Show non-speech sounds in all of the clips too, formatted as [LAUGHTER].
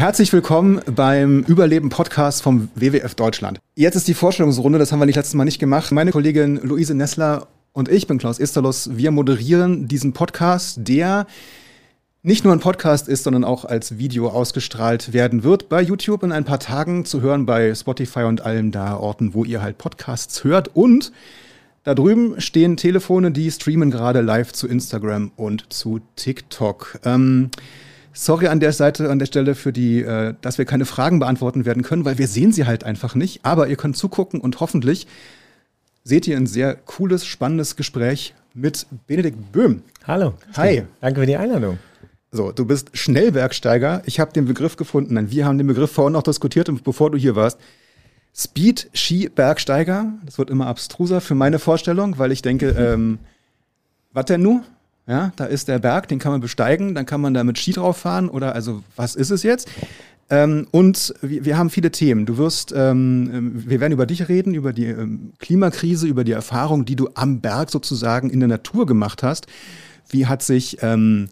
Herzlich willkommen beim Überleben-Podcast vom WWF Deutschland. Jetzt ist die Vorstellungsrunde, das haben wir nicht letztes Mal nicht gemacht. Meine Kollegin Luise Nessler und ich bin Klaus Esterlos. Wir moderieren diesen Podcast, der nicht nur ein Podcast ist, sondern auch als Video ausgestrahlt werden wird bei YouTube in ein paar Tagen zu hören bei Spotify und allen da Orten, wo ihr halt Podcasts hört. Und da drüben stehen Telefone, die streamen gerade live zu Instagram und zu TikTok. Ähm, sorry an der Seite, an der Stelle für die, äh, dass wir keine Fragen beantworten werden können, weil wir sehen sie halt einfach nicht. Aber ihr könnt zugucken und hoffentlich seht ihr ein sehr cooles, spannendes Gespräch mit Benedikt Böhm. Hallo. Hi. Danke für die Einladung. So, du bist Schnellbergsteiger. Ich habe den Begriff gefunden. Nein, wir haben den Begriff vorhin noch diskutiert, bevor du hier warst. Speed-Ski-Bergsteiger. Das wird immer abstruser für meine Vorstellung, weil ich denke, ähm, was denn nun? Ja, da ist der Berg, den kann man besteigen, dann kann man da mit Ski drauf fahren oder also was ist es jetzt? Ähm, und wir, wir, haben viele Themen. Du wirst, ähm, wir werden über dich reden, über die ähm, Klimakrise, über die Erfahrung, die du am Berg sozusagen in der Natur gemacht hast. Wie hat sich ähm,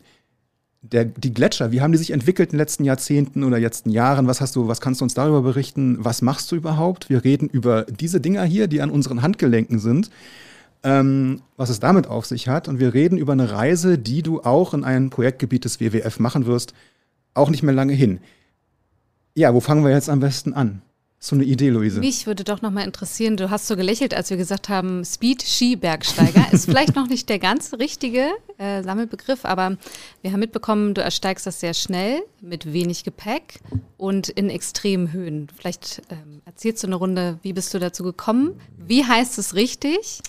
der, die Gletscher, wie haben die sich entwickelt in den letzten Jahrzehnten oder letzten Jahren? Was hast du, was kannst du uns darüber berichten? Was machst du überhaupt? Wir reden über diese Dinger hier, die an unseren Handgelenken sind, ähm, was es damit auf sich hat. Und wir reden über eine Reise, die du auch in einem Projektgebiet des WWF machen wirst, auch nicht mehr lange hin. Ja, wo fangen wir jetzt am besten an? So eine Idee, Luise. Mich würde doch noch mal interessieren, du hast so gelächelt, als wir gesagt haben, Speed Ski Bergsteiger ist [LAUGHS] vielleicht noch nicht der ganz richtige äh, Sammelbegriff, aber wir haben mitbekommen, du ersteigst das sehr schnell mit wenig Gepäck und in extremen Höhen. Vielleicht ähm, erzählst du eine Runde, wie bist du dazu gekommen? Wie heißt es richtig?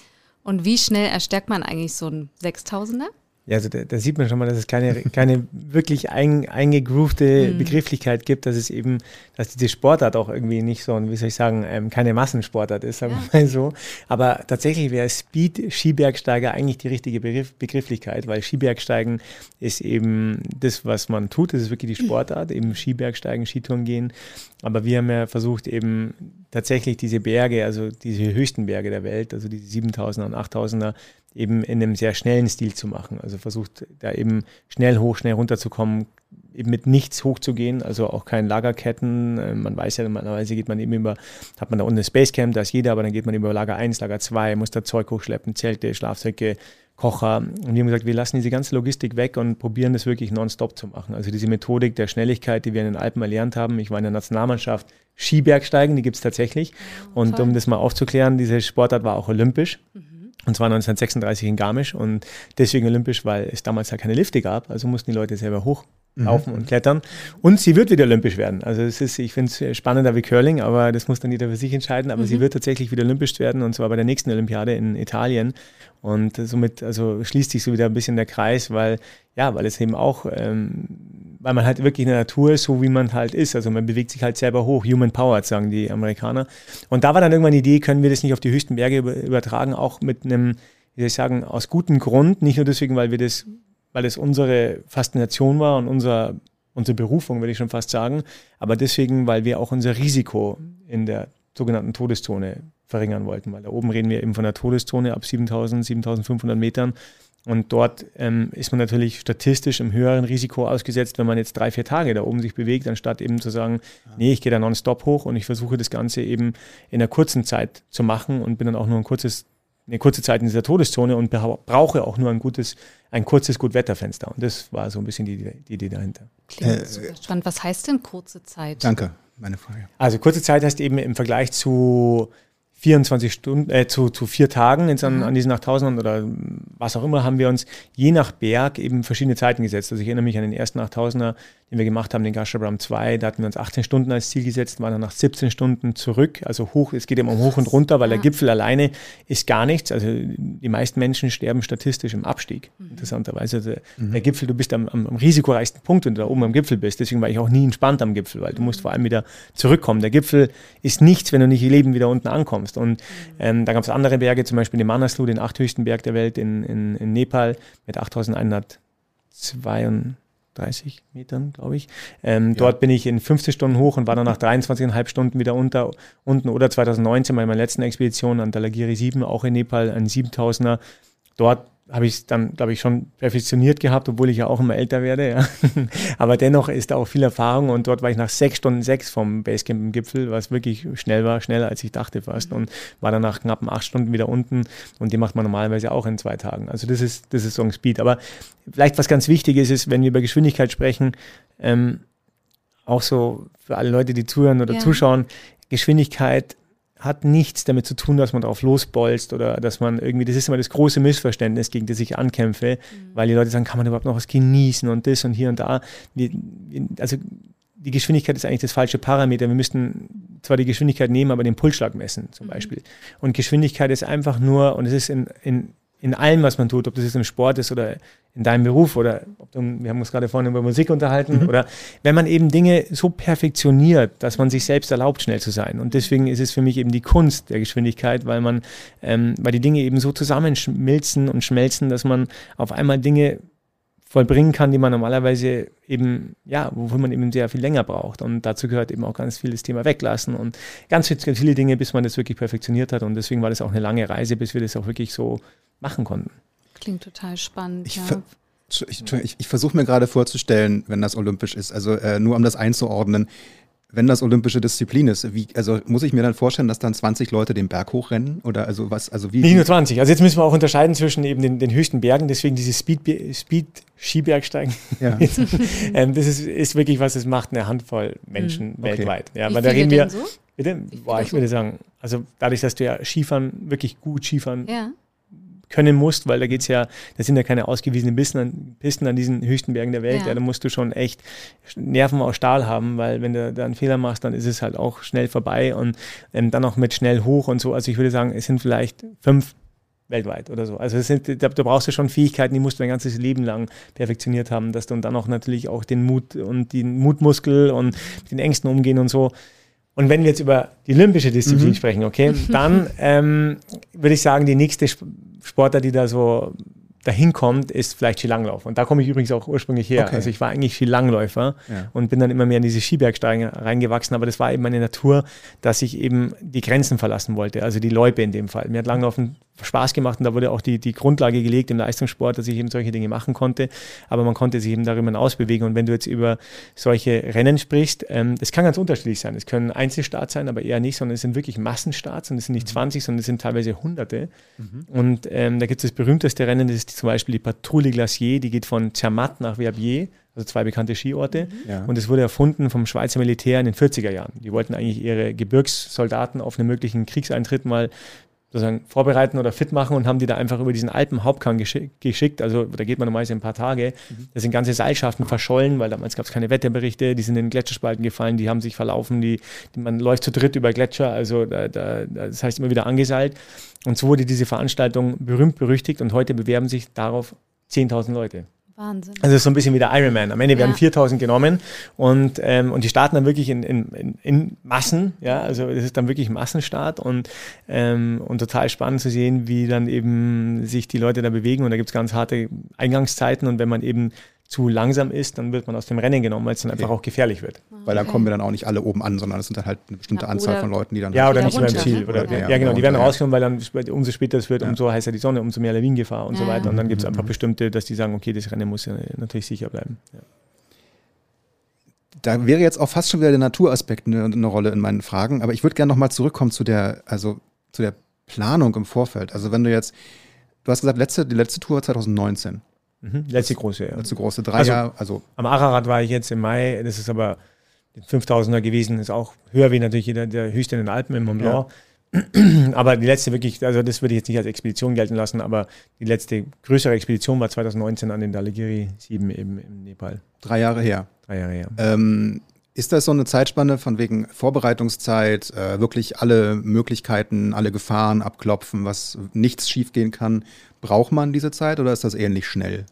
Und wie schnell erstärkt man eigentlich so ein 6000er? Ja, also da, da, sieht man schon mal, dass es keine, keine wirklich ein, eingegroovte mhm. Begrifflichkeit gibt, dass es eben, dass diese Sportart auch irgendwie nicht so, wie soll ich sagen, ähm, keine Massensportart ist, sagen wir mal so. Aber tatsächlich wäre Speed Skibergsteiger eigentlich die richtige Begriff, Begrifflichkeit, weil Skibergsteigen ist eben das, was man tut. Das ist wirklich die Sportart, eben Skibergsteigen, Skitouren gehen. Aber wir haben ja versucht, eben tatsächlich diese Berge, also diese höchsten Berge der Welt, also diese 7000er und 8000er, eben in einem sehr schnellen Stil zu machen. Also versucht da eben schnell hoch, schnell runterzukommen, eben mit nichts hochzugehen, also auch kein Lagerketten. Äh, man weiß ja, normalerweise geht man eben über, hat man da unten ein Spacecamp, da ist jeder, aber dann geht man über Lager 1, Lager 2, muss da Zeug hochschleppen, Zelte, Schlafsäcke, Kocher. Und wir haben gesagt, wir lassen diese ganze Logistik weg und probieren das wirklich nonstop zu machen. Also diese Methodik der Schnelligkeit, die wir in den Alpen erlernt haben. Ich war in der Nationalmannschaft Skibergsteigen, die gibt es tatsächlich. Und Toll. um das mal aufzuklären, diese Sportart war auch olympisch. Mhm. Und zwar 1936 in Garmisch und deswegen olympisch, weil es damals ja keine Lifte gab. Also mussten die Leute selber hochlaufen mhm. und klettern. Und sie wird wieder olympisch werden. Also es ist, ich finde es spannender wie Curling, aber das muss dann jeder für sich entscheiden. Aber mhm. sie wird tatsächlich wieder olympisch werden und zwar bei der nächsten Olympiade in Italien. Und somit also schließt sich so wieder ein bisschen der Kreis, weil ja, weil es eben auch ähm, weil man halt wirklich in der Natur ist, so wie man halt ist. Also man bewegt sich halt selber hoch, human powered, sagen die Amerikaner. Und da war dann irgendwann die Idee, können wir das nicht auf die höchsten Berge übertragen, auch mit einem, wie soll ich sagen, aus gutem Grund, nicht nur deswegen, weil wir das, weil es unsere Faszination war und unser, unsere Berufung, würde ich schon fast sagen, aber deswegen, weil wir auch unser Risiko in der sogenannten Todeszone verringern wollten, weil da oben reden wir eben von der Todeszone ab 7000, 7500 Metern. Und dort ähm, ist man natürlich statistisch im höheren Risiko ausgesetzt, wenn man jetzt drei, vier Tage da oben sich bewegt, anstatt eben zu sagen, nee, ich gehe da nonstop hoch und ich versuche das Ganze eben in einer kurzen Zeit zu machen und bin dann auch nur ein kurzes, eine kurze Zeit in dieser Todeszone und brauche auch nur ein gutes, ein kurzes Gutwetterfenster. Und das war so ein bisschen die, die Idee dahinter. Klingt äh, super spannend. Was heißt denn kurze Zeit? Danke, meine Frage. Also kurze Zeit heißt eben im Vergleich zu 24 Stunden, äh, zu, zu vier Tagen in, an, mhm. an diesen 8000 oder was auch immer, haben wir uns je nach Berg eben verschiedene Zeiten gesetzt. Also ich erinnere mich an den ersten 8000er, den wir gemacht haben, den Gashabram 2, da hatten wir uns 18 Stunden als Ziel gesetzt, waren dann nach 17 Stunden zurück. Also hoch, es geht immer um hoch und runter, weil ja. der Gipfel alleine ist gar nichts. Also die meisten Menschen sterben statistisch im Abstieg, mhm. interessanterweise. Also mhm. Der Gipfel, du bist am, am, am, risikoreichsten Punkt, wenn du da oben am Gipfel bist. Deswegen war ich auch nie entspannt am Gipfel, weil du musst vor allem wieder zurückkommen. Der Gipfel ist nichts, wenn du nicht ihr Leben wieder unten ankommst. Und mhm. ähm, da gab es andere Berge, zum Beispiel den Manaslu, den achthöchsten Berg der Welt in, in, in Nepal mit 8102 30 Metern, glaube ich. Ähm, ja. Dort bin ich in 50 Stunden hoch und war dann [LAUGHS] nach 23,5 Stunden wieder unter, unten. Oder 2019 bei meiner letzten Expedition an Dalagiri 7, auch in Nepal, ein 7000er. Dort habe ich es dann, glaube ich, schon perfektioniert gehabt, obwohl ich ja auch immer älter werde. Ja. [LAUGHS] Aber dennoch ist da auch viel Erfahrung und dort war ich nach sechs Stunden sechs vom Basecamp im Gipfel, was wirklich schnell war, schneller als ich dachte fast und war dann nach knappen acht Stunden wieder unten und die macht man normalerweise auch in zwei Tagen. Also das ist, das ist so ein Speed. Aber vielleicht was ganz wichtig ist, ist, wenn wir über Geschwindigkeit sprechen, ähm, auch so für alle Leute, die zuhören oder ja. zuschauen, Geschwindigkeit hat nichts damit zu tun, dass man darauf losbolzt oder dass man irgendwie, das ist immer das große Missverständnis, gegen das ich ankämpfe, mhm. weil die Leute sagen, kann man überhaupt noch was genießen und das und hier und da. Also die Geschwindigkeit ist eigentlich das falsche Parameter. Wir müssten zwar die Geschwindigkeit nehmen, aber den Pulsschlag messen zum mhm. Beispiel. Und Geschwindigkeit ist einfach nur, und es ist in, in in allem, was man tut, ob das jetzt im Sport ist oder in deinem Beruf oder du, wir haben uns gerade vorhin über Musik unterhalten mhm. oder wenn man eben Dinge so perfektioniert, dass man sich selbst erlaubt, schnell zu sein. Und deswegen ist es für mich eben die Kunst der Geschwindigkeit, weil man, ähm, weil die Dinge eben so zusammenschmilzen und schmelzen, dass man auf einmal Dinge vollbringen kann, die man normalerweise eben, ja, wofür man eben sehr viel länger braucht. Und dazu gehört eben auch ganz viel das Thema Weglassen und ganz, ganz viele Dinge, bis man das wirklich perfektioniert hat. Und deswegen war das auch eine lange Reise, bis wir das auch wirklich so machen konnten. Klingt total spannend. Ich, ja. ich, ich, ich versuche mir gerade vorzustellen, wenn das olympisch ist, also äh, nur um das einzuordnen, wenn das olympische Disziplin ist, wie, also muss ich mir dann vorstellen, dass dann 20 Leute den Berg hochrennen? Oder also was, also wie? Nicht nur 20. Also jetzt müssen wir auch unterscheiden zwischen eben den, den höchsten Bergen, deswegen dieses Speed, Speed Skibergsteigen. Ja. [LAUGHS] ähm, das ist, ist wirklich was, das macht eine Handvoll Menschen mhm. weltweit. Ja, wie aber da reden wir. So? Bitte? Boah, ich würde sagen, also dadurch, dass du ja Skifahren, wirklich gut Skifahren ja können musst, weil da geht's ja, da sind ja keine ausgewiesenen Pisten an, Pisten an diesen höchsten Bergen der Welt. Ja. ja. da musst du schon echt Nerven aus Stahl haben, weil wenn du da einen Fehler machst, dann ist es halt auch schnell vorbei und ähm, dann auch mit schnell hoch und so. Also ich würde sagen, es sind vielleicht fünf weltweit oder so. Also sind, da, da, brauchst du schon Fähigkeiten, die musst du dein ganzes Leben lang perfektioniert haben, dass du dann auch natürlich auch den Mut und den Mutmuskel und den Ängsten umgehen und so. Und wenn wir jetzt über die olympische Disziplin mhm. sprechen, okay, [LAUGHS] dann ähm, würde ich sagen, die nächste Sportler, die da so dahin kommt, ist vielleicht Skilanglauf. Und da komme ich übrigens auch ursprünglich her. Okay. Also ich war eigentlich Skilangläufer ja. und bin dann immer mehr in diese Skibergsteigen reingewachsen. Aber das war eben meine Natur, dass ich eben die Grenzen verlassen wollte. Also die Loipe in dem Fall. Mir hat Langlaufen Spaß gemacht und da wurde auch die, die Grundlage gelegt im Leistungssport, dass ich eben solche Dinge machen konnte. Aber man konnte sich eben darüber hinaus bewegen. Und wenn du jetzt über solche Rennen sprichst, ähm, das kann ganz unterschiedlich sein. Es können Einzelstarts sein, aber eher nicht, sondern es sind wirklich Massenstarts und es sind nicht 20, mhm. sondern es sind teilweise Hunderte. Mhm. Und ähm, da gibt es das berühmteste Rennen, das ist zum Beispiel die Patrouille Glacier, die geht von Zermatt nach Verbier, also zwei bekannte Skiorte. Mhm. Ja. Und es wurde erfunden vom Schweizer Militär in den 40er Jahren. Die wollten eigentlich ihre Gebirgssoldaten auf einen möglichen Kriegseintritt mal sozusagen vorbereiten oder fit machen und haben die da einfach über diesen Alpenhauptkamm geschickt. Also da geht man normalerweise ein paar Tage. Mhm. Da sind ganze Seilschaften verschollen, weil damals gab es keine Wetterberichte, die sind in den Gletscherspalten gefallen, die haben sich verlaufen, die, die man läuft zu dritt über Gletscher, also da, da, das heißt immer wieder angeseilt. Und so wurde diese Veranstaltung berühmt berüchtigt und heute bewerben sich darauf 10.000 Leute. Wahnsinn. Also so ein bisschen wie der Ironman. Am Ende ja. werden 4000 genommen und, ähm, und die starten dann wirklich in, in, in Massen. Ja, also das ist dann wirklich ein Massenstart und, ähm, und total spannend zu sehen, wie dann eben sich die Leute da bewegen. Und da gibt es ganz harte Eingangszeiten und wenn man eben zu langsam ist, dann wird man aus dem Rennen genommen, weil es dann einfach auch gefährlich wird. Okay. Weil dann kommen wir dann auch nicht alle oben an, sondern es sind dann halt eine bestimmte ja, Anzahl von Leuten, die dann. Ja, halt oder nicht mehr im Ziel. Oder, oder, ja, ja, genau, die werden rausgenommen, weil dann umso später es wird, umso heißer die Sonne, umso mehr Lawinengefahr und so weiter. Und dann gibt es einfach bestimmte, dass die sagen, okay, das Rennen muss ja natürlich sicher bleiben. Da wäre jetzt auch fast schon wieder der Naturaspekt eine, eine Rolle in meinen Fragen, aber ich würde gerne nochmal zurückkommen zu der, also zu der Planung im Vorfeld. Also wenn du jetzt, du hast gesagt, letzte, die letzte Tour 2019. Mhm, letzte große, ja. Letzte große, drei also, Jahre. Also am Ararat war ich jetzt im Mai, das ist aber 5000er gewesen, ist auch höher wie natürlich der, der höchste in den Alpen im Mont Blanc. Ja. Aber die letzte wirklich, also das würde ich jetzt nicht als Expedition gelten lassen, aber die letzte größere Expedition war 2019 an den Dhaulagiri 7 eben im Nepal. Drei Jahre her. Drei Jahre her. Ähm, ist das so eine Zeitspanne von wegen Vorbereitungszeit, äh, wirklich alle Möglichkeiten, alle Gefahren abklopfen, was nichts schiefgehen kann? Braucht man diese Zeit oder ist das ähnlich schnell?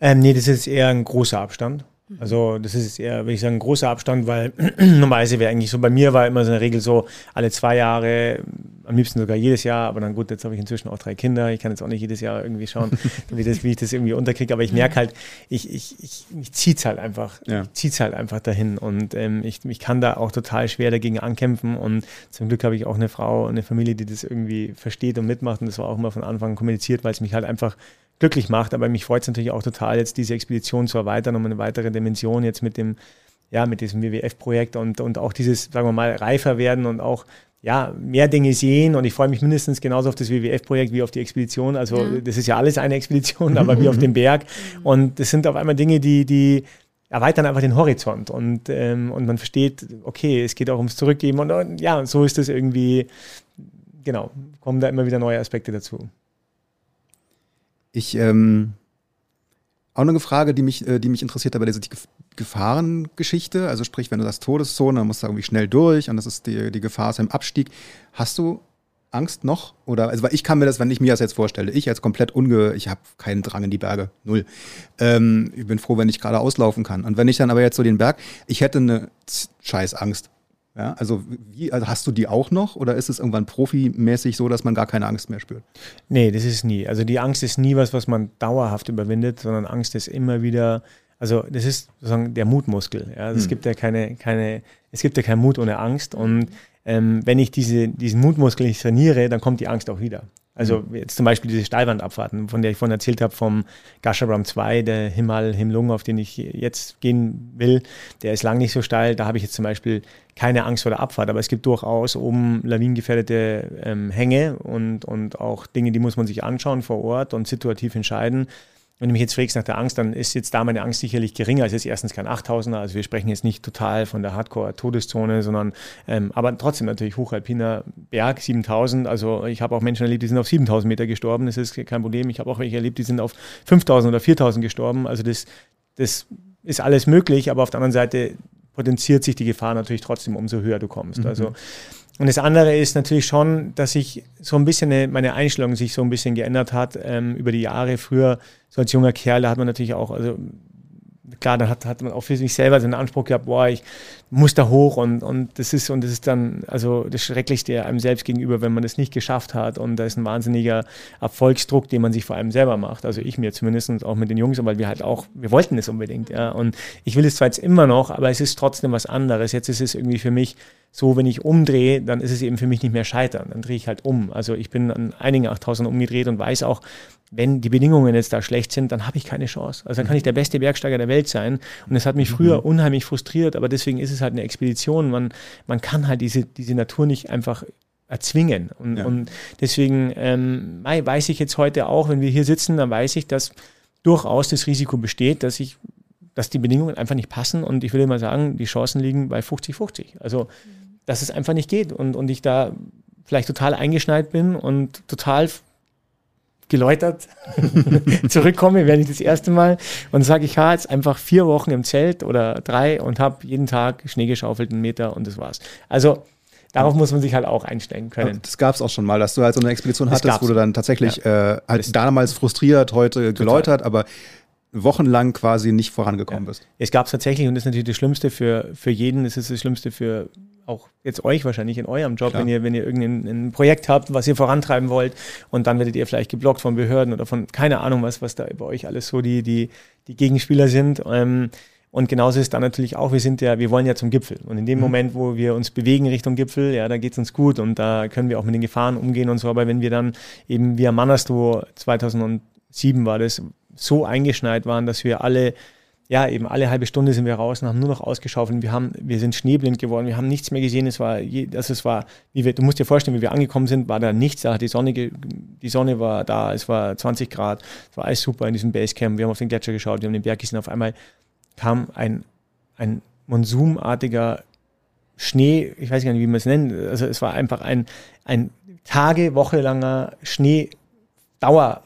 Ähm, nee, das ist eher ein großer Abstand. Mhm. Also das ist eher, würde ich sagen, ein großer Abstand, weil [CLEARS THROAT] normalerweise wäre eigentlich so, bei mir war immer so eine Regel so, alle zwei Jahre, am liebsten sogar jedes Jahr, aber dann gut, jetzt habe ich inzwischen auch drei Kinder, ich kann jetzt auch nicht jedes Jahr irgendwie schauen, [LAUGHS] [LAUGHS] wie, das, wie ich das irgendwie unterkriege, aber ich merke halt, ich, ich, ich, ich ziehe es halt einfach, ja. ich ziehe es halt einfach dahin und ähm, ich, ich kann da auch total schwer dagegen ankämpfen und zum Glück habe ich auch eine Frau, eine Familie, die das irgendwie versteht und mitmacht und das war auch immer von Anfang an kommuniziert, weil es mich halt einfach glücklich macht. Aber mich freut es natürlich auch total, jetzt diese Expedition zu erweitern um eine weitere Dimension jetzt mit dem, ja, mit diesem WWF-Projekt und, und auch dieses, sagen wir mal, reifer werden und auch ja, mehr Dinge sehen und ich freue mich mindestens genauso auf das WWF-Projekt wie auf die Expedition. Also ja. das ist ja alles eine Expedition, [LAUGHS] aber wie auf dem Berg. Und das sind auf einmal Dinge, die, die erweitern einfach den Horizont und, ähm, und man versteht, okay, es geht auch ums Zurückgeben und, und ja, so ist das irgendwie, genau, kommen da immer wieder neue Aspekte dazu. Ich, ähm, auch eine Frage, die mich, äh, die mich interessiert, aber diese Gefahrengeschichte, also sprich, wenn du das Todeszone, dann musst du irgendwie schnell durch und das ist die, die Gefahr ist im Abstieg. Hast du Angst noch? Oder, also, ich kann mir das, wenn ich mir das jetzt vorstelle, ich als komplett unge, ich habe keinen Drang in die Berge, null. Ähm, ich bin froh, wenn ich gerade auslaufen kann. Und wenn ich dann aber jetzt so den Berg, ich hätte eine scheiß Angst. Ja, also, wie, also hast du die auch noch oder ist es irgendwann profimäßig so, dass man gar keine Angst mehr spürt? Nee, das ist nie. Also die Angst ist nie was, was man dauerhaft überwindet, sondern Angst ist immer wieder, also das ist sozusagen der Mutmuskel. Ja? Also hm. Es gibt ja keine, keine, es gibt ja keinen Mut ohne Angst. Und ähm, wenn ich diese, diesen Mutmuskel nicht trainiere, dann kommt die Angst auch wieder. Also mhm. jetzt zum Beispiel diese Steilwandabfahrten, von der ich vorhin erzählt habe, vom Gashabram 2, der Himal Himlung, auf den ich jetzt gehen will, der ist lang nicht so steil. Da habe ich jetzt zum Beispiel keine Angst vor der Abfahrt, aber es gibt durchaus oben lawinengefährdete ähm, Hänge und, und auch Dinge, die muss man sich anschauen vor Ort und situativ entscheiden. Wenn du mich jetzt fragst nach der Angst, dann ist jetzt da meine Angst sicherlich geringer. Es ist erstens kein 8000er, also wir sprechen jetzt nicht total von der Hardcore-Todeszone, sondern ähm, aber trotzdem natürlich hochalpiner Berg, 7000. Also ich habe auch Menschen erlebt, die sind auf 7000 Meter gestorben, das ist kein Problem. Ich habe auch welche erlebt, die sind auf 5000 oder 4000 gestorben. Also das, das ist alles möglich, aber auf der anderen Seite potenziert sich die Gefahr natürlich trotzdem, umso höher du kommst. Mhm. Also und das andere ist natürlich schon, dass sich so ein bisschen eine, meine Einstellung sich so ein bisschen geändert hat ähm, über die Jahre. Früher, so als junger Kerl, da hat man natürlich auch, also klar, da hat, hat man auch für sich selber den Anspruch gehabt, boah, ich muss da hoch und, und das ist, und das ist dann, also das Schrecklichste einem selbst gegenüber, wenn man das nicht geschafft hat und da ist ein wahnsinniger Erfolgsdruck, den man sich vor allem selber macht. Also ich mir zumindest und auch mit den Jungs, weil wir halt auch, wir wollten es unbedingt, ja. Und ich will es zwar jetzt immer noch, aber es ist trotzdem was anderes. Jetzt ist es irgendwie für mich so, wenn ich umdrehe, dann ist es eben für mich nicht mehr scheitern. Dann drehe ich halt um. Also ich bin an einigen 8000 umgedreht und weiß auch, wenn die Bedingungen jetzt da schlecht sind, dann habe ich keine Chance. Also dann kann ich der beste Bergsteiger der Welt sein. Und das hat mich früher mhm. unheimlich frustriert, aber deswegen ist es halt eine Expedition. Man, man kann halt diese, diese Natur nicht einfach erzwingen. Und, ja. und deswegen ähm, weiß ich jetzt heute auch, wenn wir hier sitzen, dann weiß ich, dass durchaus das Risiko besteht, dass ich dass die Bedingungen einfach nicht passen und ich würde mal sagen, die Chancen liegen bei 50-50. Also, dass es einfach nicht geht und, und ich da vielleicht total eingeschneit bin und total geläutert [LAUGHS] zurückkomme, werde ich das erste Mal und sage, ich war jetzt einfach vier Wochen im Zelt oder drei und habe jeden Tag Schnee geschaufelt, einen Meter und das war's. Also darauf muss man sich halt auch einstellen können. Das gab es auch schon mal, dass du halt so eine Expedition das hattest, wo du dann tatsächlich ja. äh, halt damals frustriert, heute geläutert, aber wochenlang quasi nicht vorangekommen ja. bist. Es gab es tatsächlich und das ist natürlich das Schlimmste für, für jeden, es ist das Schlimmste für auch jetzt euch wahrscheinlich in eurem Job, wenn ihr, wenn ihr irgendein Projekt habt, was ihr vorantreiben wollt und dann werdet ihr vielleicht geblockt von Behörden oder von keine Ahnung was, was da bei euch alles so die, die, die Gegenspieler sind. Ähm, und genauso ist dann natürlich auch, wir sind ja, wir wollen ja zum Gipfel. Und in dem mhm. Moment, wo wir uns bewegen Richtung Gipfel, ja, da geht es uns gut und da können wir auch mit den Gefahren umgehen und so. Aber wenn wir dann eben via Manaslu 2007 war das, so eingeschneit waren, dass wir alle ja, eben alle halbe Stunde sind wir raus und haben nur noch ausgeschaufelt. Wir, haben, wir sind schneeblind geworden, wir haben nichts mehr gesehen. Es war, je, also es war wie wir, du musst dir vorstellen, wie wir angekommen sind, war da nichts. Da die Sonne, die Sonne war da, es war 20 Grad, es war alles super in diesem Basecamp. Wir haben auf den Gletscher geschaut, wir haben den Berg gesehen. Auf einmal kam ein, ein monsumartiger Schnee, ich weiß gar nicht, wie man es nennt. Also es war einfach ein, ein Tage, Woche langer Schneedauerfall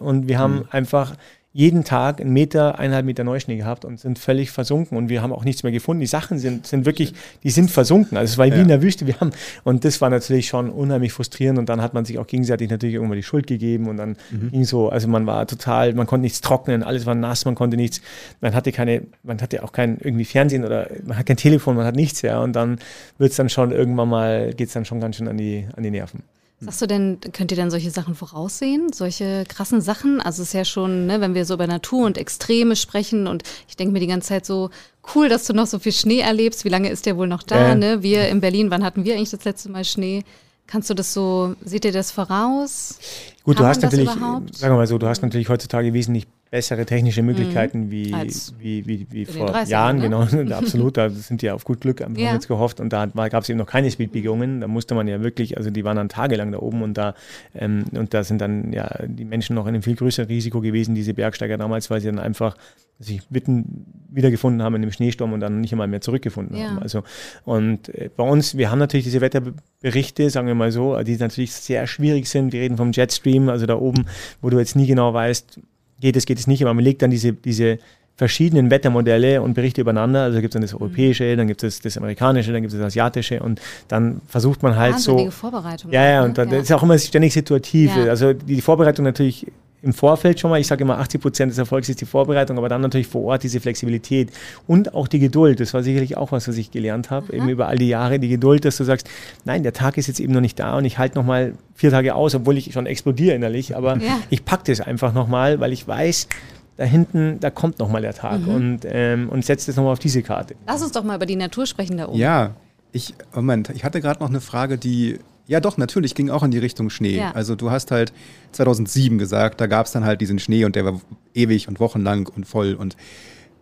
und wir haben mhm. einfach jeden Tag einen Meter, eineinhalb Meter Neuschnee gehabt und sind völlig versunken und wir haben auch nichts mehr gefunden. Die Sachen sind, sind wirklich, die sind versunken. Also es war wie ja. in der Wüste. Wir haben, und das war natürlich schon unheimlich frustrierend und dann hat man sich auch gegenseitig natürlich irgendwann die Schuld gegeben und dann mhm. ging so, also man war total, man konnte nichts trocknen, alles war nass, man konnte nichts, man hatte keine, man hatte auch kein irgendwie Fernsehen oder man hat kein Telefon, man hat nichts, ja. Und dann wird es dann schon irgendwann mal, geht es dann schon ganz schön an die, an die Nerven. Sagst du denn, könnt ihr denn solche Sachen voraussehen? Solche krassen Sachen? Also es ist ja schon, ne, wenn wir so über Natur und Extreme sprechen und ich denke mir die ganze Zeit so, cool, dass du noch so viel Schnee erlebst. Wie lange ist der wohl noch da? Äh. Ne? Wir in Berlin, wann hatten wir eigentlich das letzte Mal Schnee? Kannst du das so, seht ihr das voraus? Gut, Kann du hast natürlich, sagen wir mal so, du hast natürlich heutzutage wesentlich bessere technische Möglichkeiten mhm. wie, wie, wie, wie vor Jahren, ne? genau, [LAUGHS] absolut. Da sind die auf gut Glück einfach ja. jetzt gehofft und da gab es eben noch keine Speedbiegungen. Da musste man ja wirklich, also die waren dann tagelang da oben und da ähm, und da sind dann ja die Menschen noch in einem viel größeren Risiko gewesen, diese Bergsteiger damals, weil sie dann einfach sich mitten wiedergefunden haben in dem Schneesturm und dann nicht einmal mehr zurückgefunden ja. haben. Also und äh, bei uns, wir haben natürlich diese Wetterberichte, sagen wir mal so, die natürlich sehr schwierig sind. Wir reden vom Jetstream, also da oben, wo du jetzt nie genau weißt, geht es, geht es nicht, aber man legt dann diese, diese verschiedenen Wettermodelle und Berichte übereinander. Also gibt es dann das europäische, dann gibt es das amerikanische, dann gibt es das asiatische und dann versucht man halt Wahnsinnige so. Vorbereitung. Ja, ja, und dann ja. ist auch immer ständig situativ. Ja. Also die Vorbereitung natürlich im Vorfeld schon mal, ich sage immer 80 Prozent des Erfolgs ist die Vorbereitung, aber dann natürlich vor Ort diese Flexibilität und auch die Geduld. Das war sicherlich auch was, was ich gelernt habe, eben über all die Jahre, die Geduld, dass du sagst, nein, der Tag ist jetzt eben noch nicht da und ich halte nochmal vier Tage aus, obwohl ich schon explodiere innerlich, aber ja. ich packe das einfach nochmal, weil ich weiß, da hinten, da kommt nochmal der Tag mhm. und, ähm, und setzt es nochmal auf diese Karte. Lass uns doch mal über die Natur sprechen da oben. Ja, ich, Moment, ich hatte gerade noch eine Frage, die, ja doch, natürlich ging auch in die Richtung Schnee. Ja. Also du hast halt 2007 gesagt, da gab es dann halt diesen Schnee und der war ewig und wochenlang und voll und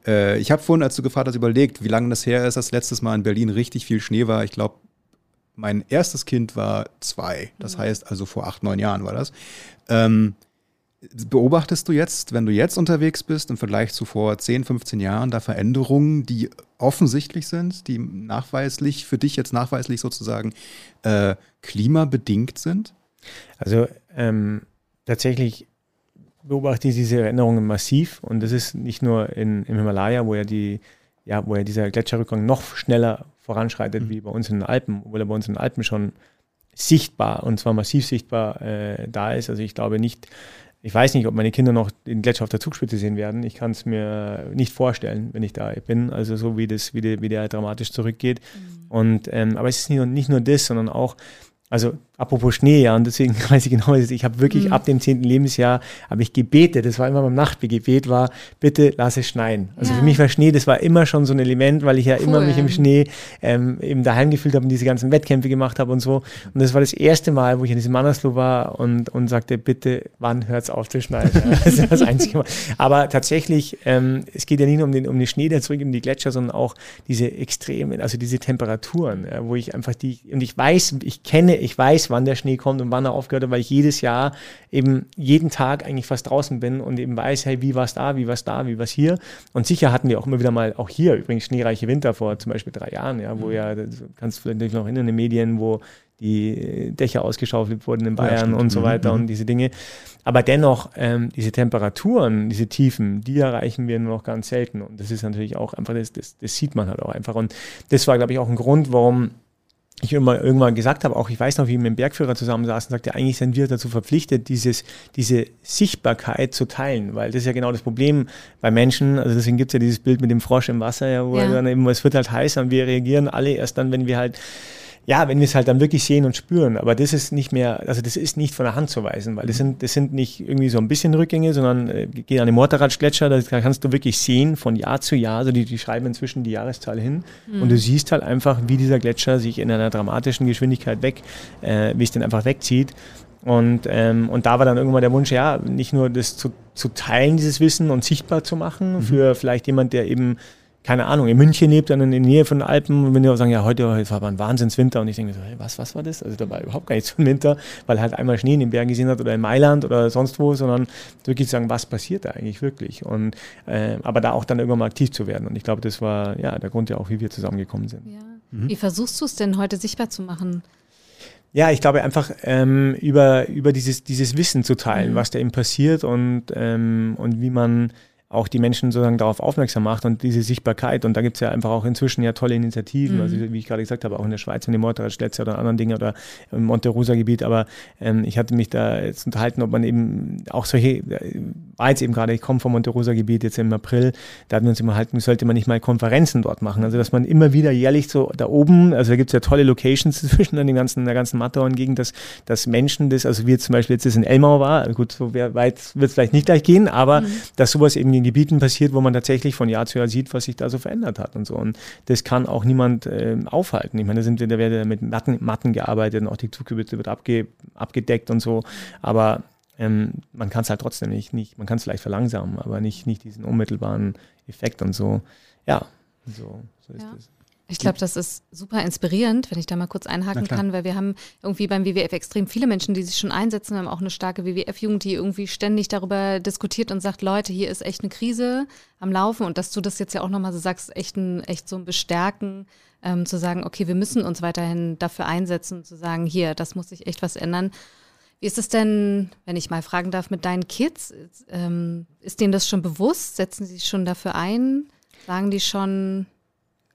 äh, ich habe vorhin, als du gefragt hast, überlegt, wie lange das her ist, dass letztes Mal in Berlin richtig viel Schnee war. Ich glaube, mein erstes Kind war zwei. Das mhm. heißt also vor acht, neun Jahren war das. Ähm, beobachtest du jetzt, wenn du jetzt unterwegs bist im Vergleich zu vor 10, 15 Jahren, da Veränderungen, die offensichtlich sind, die nachweislich, für dich jetzt nachweislich sozusagen äh, klimabedingt sind? Also ähm, tatsächlich beobachte ich diese Veränderungen massiv und das ist nicht nur in, im Himalaya, wo ja die, ja, wo ja dieser Gletscherrückgang noch schneller voranschreitet mhm. wie bei uns in den Alpen, obwohl er bei uns in den Alpen schon sichtbar und zwar massiv sichtbar äh, da ist. Also ich glaube nicht, ich weiß nicht, ob meine Kinder noch den Gletscher auf der Zugspitze sehen werden. Ich kann es mir nicht vorstellen, wenn ich da bin. Also so wie das, wie der, wie der dramatisch zurückgeht. Mhm. Und ähm, aber es ist nicht nur, nicht nur das, sondern auch also apropos Schnee, ja, und deswegen [LAUGHS] weiß ich genau, ich habe wirklich mhm. ab dem zehnten Lebensjahr, habe ich gebetet, das war immer beim Nachtgebet, war, bitte lass es schneien. Also ja. für mich war Schnee, das war immer schon so ein Element, weil ich ja cool. immer mich im Schnee ähm, eben daheim gefühlt habe und diese ganzen Wettkämpfe gemacht habe und so. Und das war das erste Mal, wo ich in diesem Mannersloh war und, und sagte, bitte, wann hört es auf zu schneien? [LAUGHS] das ist das einzige Mal. Aber tatsächlich, ähm, es geht ja nicht nur um den, um den Schnee, der zurück in die Gletscher, sondern auch diese extremen, also diese Temperaturen, ja, wo ich einfach die, und ich weiß, ich kenne ich weiß, wann der Schnee kommt und wann er aufgehört hat, weil ich jedes Jahr eben jeden Tag eigentlich fast draußen bin und eben weiß, hey, wie war es da, wie war es da, wie war es hier. Und sicher hatten wir auch immer wieder mal, auch hier übrigens schneereiche Winter vor zum Beispiel drei Jahren, ja, wo mhm. ja, das kannst du vielleicht noch in den Medien, wo die Dächer ausgeschaufelt wurden in Bayern ja, und so weiter mhm. und diese Dinge. Aber dennoch, ähm, diese Temperaturen, diese Tiefen, die erreichen wir nur noch ganz selten. Und das ist natürlich auch einfach, das, das, das sieht man halt auch einfach. Und das war, glaube ich, auch ein Grund, warum ich immer irgendwann gesagt habe, auch ich weiß noch, wie wir mit dem Bergführer zusammensaßen, sagte, eigentlich sind wir dazu verpflichtet, dieses, diese Sichtbarkeit zu teilen, weil das ist ja genau das Problem bei Menschen, also deswegen gibt es ja dieses Bild mit dem Frosch im Wasser, ja, wo ja. dann eben, es wird halt heiß und wir reagieren alle erst dann, wenn wir halt ja, wenn wir es halt dann wirklich sehen und spüren. Aber das ist nicht mehr, also das ist nicht von der Hand zu weisen, weil das sind, das sind nicht irgendwie so ein bisschen Rückgänge, sondern äh, gehen an den Mortaratschgletscher, da kannst du wirklich sehen von Jahr zu Jahr, also die, die schreiben inzwischen die Jahreszahl hin mhm. und du siehst halt einfach, wie dieser Gletscher sich in einer dramatischen Geschwindigkeit weg, äh, wie es den einfach wegzieht. Und, ähm, und da war dann irgendwann der Wunsch, ja, nicht nur das zu, zu teilen, dieses Wissen und sichtbar zu machen mhm. für vielleicht jemand, der eben keine Ahnung, in München lebt, dann in der Nähe von den Alpen und wenn die auch sagen, ja, heute, heute war ein Wahnsinnswinter und ich denke so, hey, was, was war das? Also da war überhaupt gar nichts von Winter, weil er halt einmal Schnee in den Bergen gesehen hat oder in Mailand oder sonst wo, sondern wirklich zu sagen, was passiert da eigentlich wirklich? Und äh, aber da auch dann irgendwann mal aktiv zu werden. Und ich glaube, das war ja der Grund ja auch, wie wir zusammengekommen sind. Ja. Mhm. Wie versuchst du es denn heute sichtbar zu machen? Ja, ich glaube einfach ähm, über, über dieses, dieses Wissen zu teilen, mhm. was da eben passiert und, ähm, und wie man auch die Menschen sozusagen darauf aufmerksam macht und diese Sichtbarkeit. Und da gibt es ja einfach auch inzwischen ja tolle Initiativen, mhm. also wie ich gerade gesagt habe, auch in der Schweiz, in dem Motorradschlätze oder anderen Dingen oder im Monte Rosa Gebiet. Aber ähm, ich hatte mich da jetzt unterhalten, ob man eben auch solche äh, war jetzt eben gerade, ich komme vom Monte Rosa Gebiet jetzt im April, da hatten wir uns immer halten, sollte man nicht mal Konferenzen dort machen. Also dass man immer wieder jährlich so da oben, also da gibt es ja tolle Locations [LAUGHS] zwischen den ganzen, der ganzen Matterhorn-Gegend, dass, dass Menschen das, also wie jetzt zum Beispiel jetzt das in Elmau war, gut, so weit wird es vielleicht nicht gleich gehen, aber mhm. dass sowas eben in Gebieten passiert, wo man tatsächlich von Jahr zu Jahr sieht, was sich da so verändert hat und so. Und das kann auch niemand äh, aufhalten. Ich meine, da sind wir, da wird mit Matten, Matten gearbeitet und auch die Zuggebiete wird abge, abgedeckt und so. Aber ähm, man kann es halt trotzdem nicht, nicht man kann es vielleicht verlangsamen, aber nicht, nicht diesen unmittelbaren Effekt und so. Ja, so, so ist ja. es. Ich glaube, das ist super inspirierend, wenn ich da mal kurz einhaken kann, weil wir haben irgendwie beim WWF extrem viele Menschen, die sich schon einsetzen. Wir haben auch eine starke WWF-Jugend, die irgendwie ständig darüber diskutiert und sagt, Leute, hier ist echt eine Krise am Laufen und dass du das jetzt ja auch nochmal so sagst, echt, ein, echt so ein Bestärken, ähm, zu sagen, okay, wir müssen uns weiterhin dafür einsetzen, zu sagen, hier, das muss sich echt was ändern. Wie ist es denn, wenn ich mal fragen darf, mit deinen Kids? Ähm, ist denen das schon bewusst? Setzen sie sich schon dafür ein? Sagen die schon,